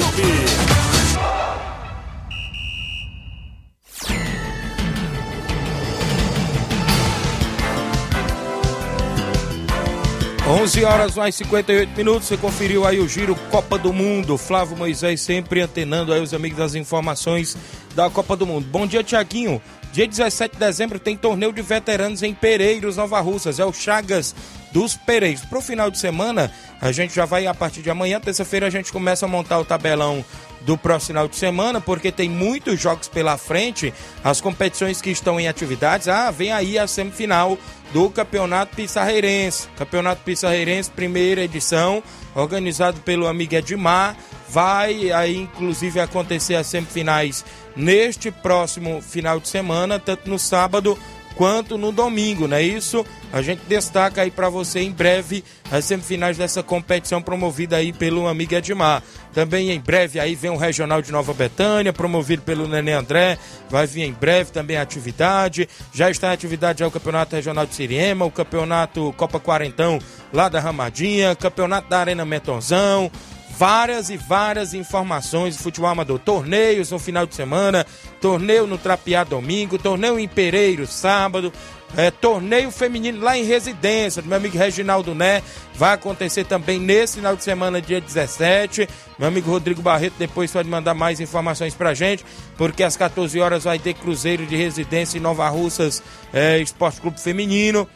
11 horas mais 58 minutos, você conferiu aí o giro Copa do Mundo. Flávio Moisés sempre antenando aí os amigos das informações da Copa do Mundo. Bom dia, Tiaguinho. Dia 17 de dezembro tem torneio de veteranos em Pereiros, Nova Russas. É o Chagas dos Pereiros. Para o final de semana, a gente já vai, a partir de amanhã, terça-feira, a gente começa a montar o tabelão do próximo final de semana, porque tem muitos jogos pela frente, as competições que estão em atividades. Ah, vem aí a semifinal do Campeonato Pissarreirense. Campeonato Pissarreirense, primeira edição, organizado pelo amigo Edmar. Vai aí, inclusive, acontecer as semifinais neste próximo final de semana, tanto no sábado quanto no domingo, não é isso? A gente destaca aí para você em breve as semifinais dessa competição promovida aí pelo amigo Edmar. Também em breve aí vem o Regional de Nova Betânia, promovido pelo Nenê André, vai vir em breve também a atividade. Já está em atividade já o Campeonato Regional de Siriema, o Campeonato Copa Quarentão lá da Ramadinha, Campeonato da Arena Metonzão, várias e várias informações de futebol amador. Torneios no final de semana, torneio no Trapiá domingo, torneio em Pereiro sábado, é, torneio feminino lá em residência, do meu amigo Reginaldo Né. Vai acontecer também nesse final de semana, dia 17. Meu amigo Rodrigo Barreto depois pode mandar mais informações pra gente, porque às 14 horas vai ter Cruzeiro de Residência em Nova Russas é, Esporte Clube Feminino.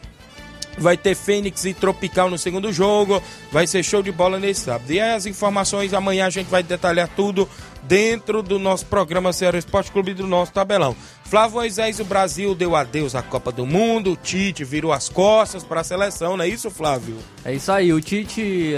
Vai ter Fênix e Tropical no segundo jogo. Vai ser show de bola nesse sábado. E as informações amanhã a gente vai detalhar tudo dentro do nosso programa Ceará Esporte Clube do nosso tabelão. Flávio Moisés, o Brasil deu adeus à Copa do Mundo. O Tite virou as costas para a seleção, não é isso, Flávio? É isso aí. O Tite,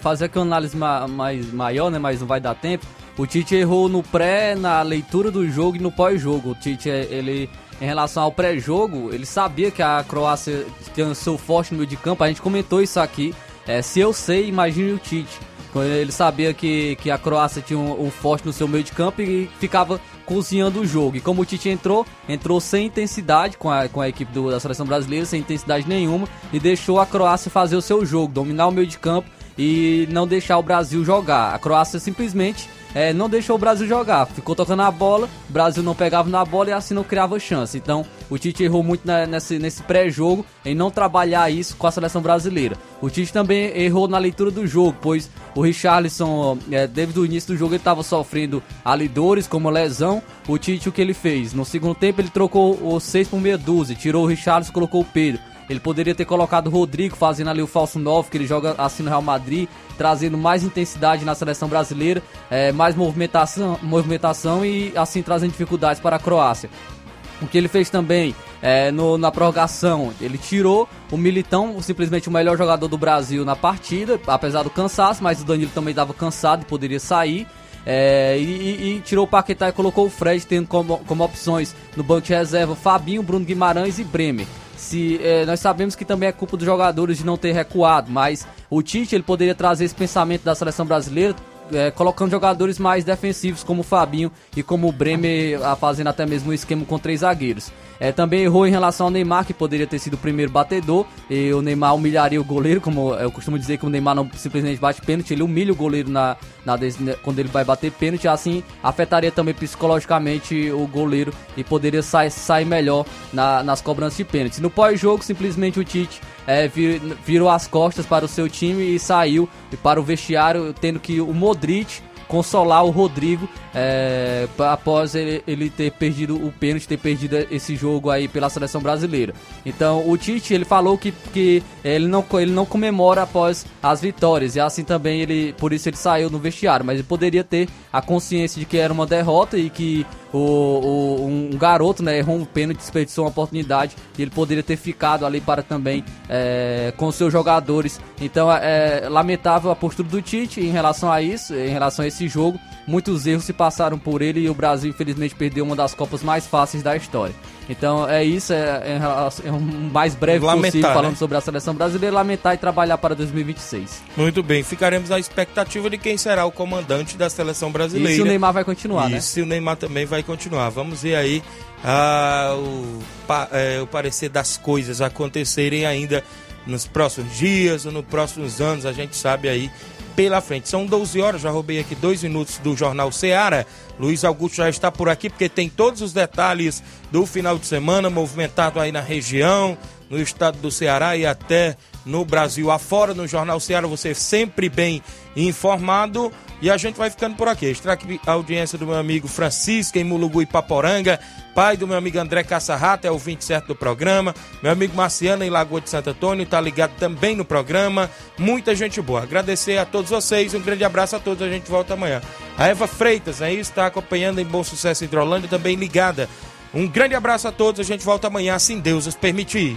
fazer aqui uma análise ma mais maior, né? Mas não vai dar tempo. O Tite errou no pré, na leitura do jogo e no pós-jogo. O Tite, ele em relação ao pré-jogo, ele sabia que a Croácia tinha seu forte no meio de campo. A gente comentou isso aqui. É, se eu sei, imagine o Tite. Ele sabia que, que a Croácia tinha um, um, forte no seu meio de campo e ficava cozinhando o jogo. E como o Tite entrou, entrou sem intensidade com a, com a equipe do, da seleção brasileira, sem intensidade nenhuma, e deixou a Croácia fazer o seu jogo, dominar o meio de campo e não deixar o Brasil jogar. A Croácia simplesmente é, não deixou o Brasil jogar. Ficou tocando a bola, o Brasil não pegava na bola e assim não criava chance. Então o Tite errou muito na, nesse, nesse pré-jogo em não trabalhar isso com a seleção brasileira. O Tite também errou na leitura do jogo, pois o Richarlison, é, desde o início do jogo, ele estava sofrendo ali dores como lesão. O Tite, o que ele fez? No segundo tempo, ele trocou o 6 por meia dúzia, tirou o Richarlison colocou o Pedro. Ele poderia ter colocado o Rodrigo fazendo ali o falso 9, que ele joga assim no Real Madrid, trazendo mais intensidade na seleção brasileira, é, mais movimentação, movimentação e assim trazendo dificuldades para a Croácia. O que ele fez também é, no, na prorrogação, ele tirou o Militão, simplesmente o melhor jogador do Brasil na partida, apesar do cansaço, mas o Danilo também estava cansado e poderia sair. É, e, e, tirou o Paquetá e colocou o Fred, tendo como, como opções no banco de reserva Fabinho, Bruno Guimarães e Bremer se é, nós sabemos que também é culpa dos jogadores de não ter recuado, mas o Tite ele poderia trazer esse pensamento da seleção brasileira é, colocando jogadores mais defensivos como o Fabinho e como o Bremer, fazendo até mesmo um esquema com três zagueiros. É, também errou em relação ao Neymar, que poderia ter sido o primeiro batedor, e o Neymar humilharia o goleiro, como eu costumo dizer que o Neymar não simplesmente bate pênalti, ele humilha o goleiro na, na, quando ele vai bater pênalti, assim afetaria também psicologicamente o goleiro e poderia sair, sair melhor na, nas cobranças de pênalti. No pós-jogo, simplesmente o Tite é, vir, virou as costas para o seu time e saiu para o vestiário, tendo que o Modric consolar o Rodrigo é, após ele, ele, ter perdido o pênalti, ter perdido esse jogo aí pela seleção brasileira. Então o Tite ele falou que, que ele, não, ele não comemora após as vitórias e assim também ele por isso ele saiu no vestiário, mas ele poderia ter a consciência de que era uma derrota e que o, o um garoto né, errou um pênalti, desperdiçou uma oportunidade e ele poderia ter ficado ali para também é, com seus jogadores. Então é lamentável a postura do Tite em relação a isso, em relação a esse jogo. Muitos erros se passaram por ele e o Brasil infelizmente perdeu uma das Copas mais fáceis da história. Então é isso, é, é, é um mais breve lamentar, possível falando né? sobre a seleção brasileira, lamentar e trabalhar para 2026. Muito bem, ficaremos à expectativa de quem será o comandante da seleção brasileira. E se o Neymar vai continuar, e né? se o Neymar também vai continuar. Vamos ver aí ah, o, é, o parecer das coisas acontecerem ainda nos próximos dias ou nos próximos anos, a gente sabe aí pela frente. São 12 horas, já roubei aqui dois minutos do Jornal Seara. Luiz Augusto já está por aqui porque tem todos os detalhes do final de semana movimentado aí na região, no estado do Ceará e até no Brasil afora. No Jornal Ceará você sempre bem informado. E a gente vai ficando por aqui. Extra a audiência do meu amigo Francisco em Mulugu e Paporanga, pai do meu amigo André Caçarrata, é o 27 do programa. Meu amigo Marciano em Lagoa de Santo Antônio, está ligado também no programa. Muita gente boa. Agradecer a todos vocês, um grande abraço a todos, a gente volta amanhã. A Eva Freitas aí está acompanhando em Bom Sucesso Hidrolândia, também ligada. Um grande abraço a todos, a gente volta amanhã, assim Deus os permitir.